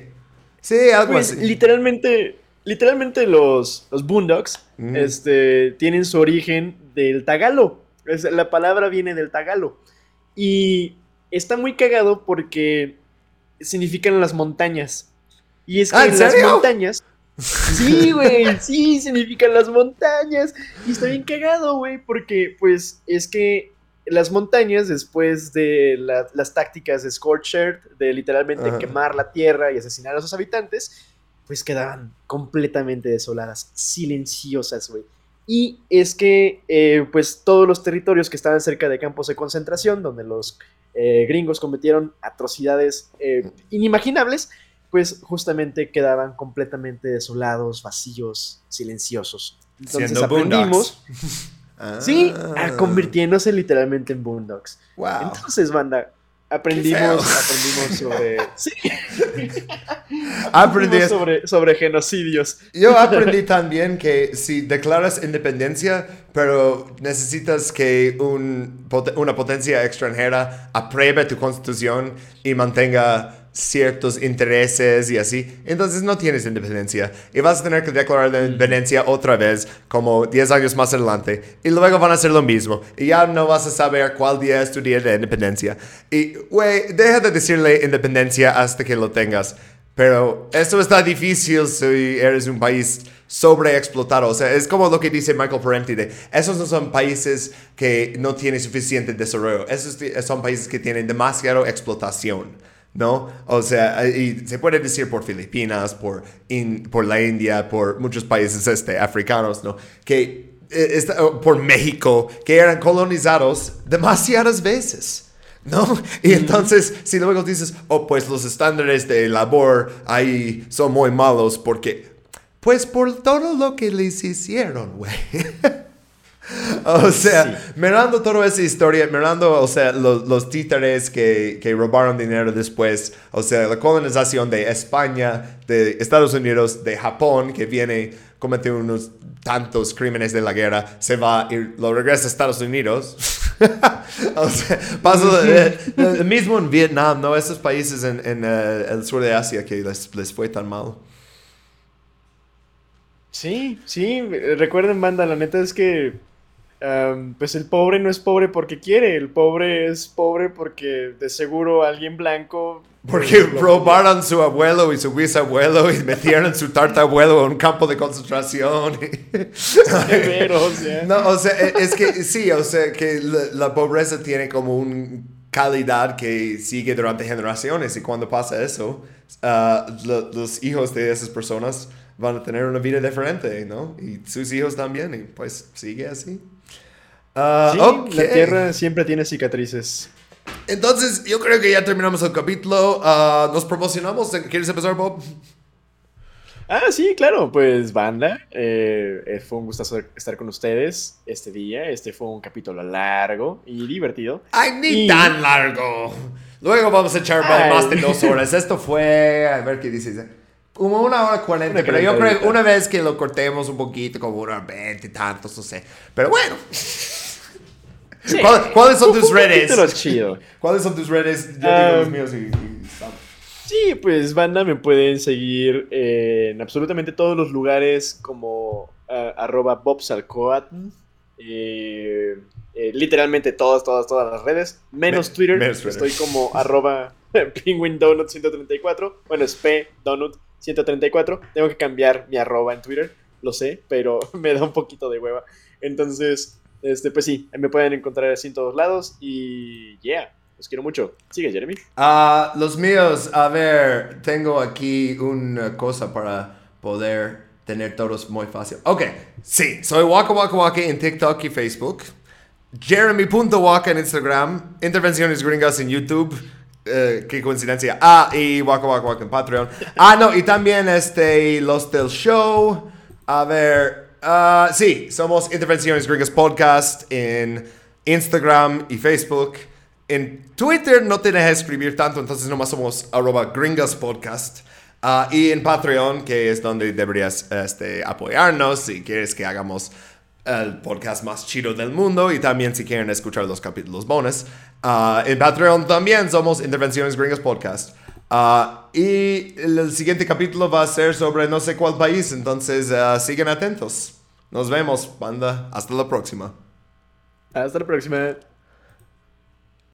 Sí, algo Pues así. literalmente, literalmente los, los Boondocks Mm. este, tienen su origen del tagalo. Es- la palabra viene del tagalo. Y está muy cagado porque significan las montañas. Y es que Ah, ¿en en las montañas. Sí, güey, sí, significan las montañas. Y está bien cagado, güey, porque pues es que las montañas, después de la- las tácticas de Scorched de literalmente Ajá. quemar la tierra y asesinar a sus habitantes, pues quedaban completamente desoladas, silenciosas, güey. Y es que, eh, pues, todos los territorios que estaban cerca de campos de concentración, donde los eh, gringos cometieron atrocidades eh, inimaginables, pues justamente quedaban completamente desolados, vacíos, silenciosos. Entonces Siendo aprendimos, sí, Ah. a convirtiéndose literalmente en boondocks. Wow. Entonces, banda, aprendimos, aprendimos sobre, sí, aprendimos sobre, sobre genocidios. Yo aprendí también que si declaras independencia, pero necesitas que un una potencia extranjera apruebe tu constitución y mantenga ciertos intereses y así, entonces no tienes independencia y vas a tener que declarar la independencia otra vez como 10 años más adelante y luego van a hacer lo mismo y ya no vas a saber cuál día es tu día de independencia y güey, deja de decirle independencia hasta que lo tengas pero esto está difícil si eres un país sobreexplotado. O sea, es como lo que dice Michael Parenti de, esos no son países que no tienen suficiente desarrollo. Esos son países que tienen demasiada explotación, ¿no? O sea, y se puede decir por Filipinas, por, in- por la India, por muchos países este, africanos, ¿no? Que, eh, esta- por México, que eran colonizados demasiadas veces. ¿No? Y entonces, si luego dices, oh, pues los estándares de labor ahí son muy malos porque, pues por todo lo que les hicieron, güey. o sea, mirando toda esa historia, mirando, o sea, los, los títeres que, que robaron dinero después, o sea, la colonización de España, de Estados Unidos, de Japón, que viene, comete unos tantos crímenes de la guerra, se va y lo regresa a Estados Unidos. o sea, pasó eh, lo mismo en Vietnam, ¿no? Esos países en, en eh, el sur de Asia que les, les fue tan mal. Sí, sí, recuerden, banda, la neta es que am, pues el pobre no es pobre porque quiere, el pobre es pobre porque de seguro alguien blanco... Porque robaron su abuelo y su bisabuelo y metieron su tartabuelo en un campo de concentración. Severo, o sea. No, o sea, e- es que sí, o sea, que la, la pobreza tiene como una calidad que sigue durante generaciones y cuando pasa eso, ah, lo- los hijos de esas personas van a tener una vida diferente, ¿no? Y sus hijos también, y pues sigue así. Ah, Sí, ok. la tierra siempre tiene cicatrices. Entonces, yo creo que ya terminamos el capítulo. Ah, nos promocionamos. ¿Quieres empezar, Bob? Ah, sí, claro, pues banda, eh, fue un gustazo estar con ustedes este día, este fue un capítulo largo y divertido. ¡Ay, ni Y- tan largo! Luego vamos a echar Ay. más de dos horas. Esto fue, a ver qué dice. Como una hora cuarenta. Pero yo creo que una vez que lo cortemos un poquito, como una hora veinte tantos, no sé. Pero bueno. Sí. ¿Cuál- ¿Cuáles son tus redes? chido. ¿Cuáles son tus redes? Yo digo los Um, míos y... y. Sí, pues banda me pueden seguir en absolutamente todos los lugares como ah, arroba bobsalcoatl. Eh, eh, literalmente todas, todas, todas las redes. Menos Me- Twitter. menos Twitter. Estoy como arroba penguindonut134. Bueno, es pdonut134. Tengo que cambiar mi arroba en Twitter, lo sé, pero me da un poquito de hueva. Entonces, este, pues sí, me pueden encontrar así en todos lados y yeah, los quiero mucho. Sigue, Jeremy. Ah, los míos, a ver, tengo aquí una cosa para poder tener todos muy fácil. Ok, sí, soy Waka Waka Waka en TikTok y Facebook. Jeremy.waka en Instagram. Intervenciones Gringas en YouTube. Eh, qué coincidencia. Ah, y Waka Waka Waka en Patreon. Ah, no, y también este, los del show. A ver, ah, sí, somos Intervenciones Gringas Podcast en Instagram y Facebook. En Twitter no te dejes escribir tanto, entonces nomás somos arroba gringas podcast. Ah, y en Patreon, que es donde deberías este, apoyarnos si quieres que hagamos el podcast más chido del mundo y también si quieren escuchar los capítulos bonus. Ah, en Patreon también somos Intervenciones Gringas Podcast. Ah, y el, siguiente capítulo va a ser sobre no sé cuál país, entonces siguen atentos. Nos vemos, banda. Hasta la próxima. Hasta la próxima.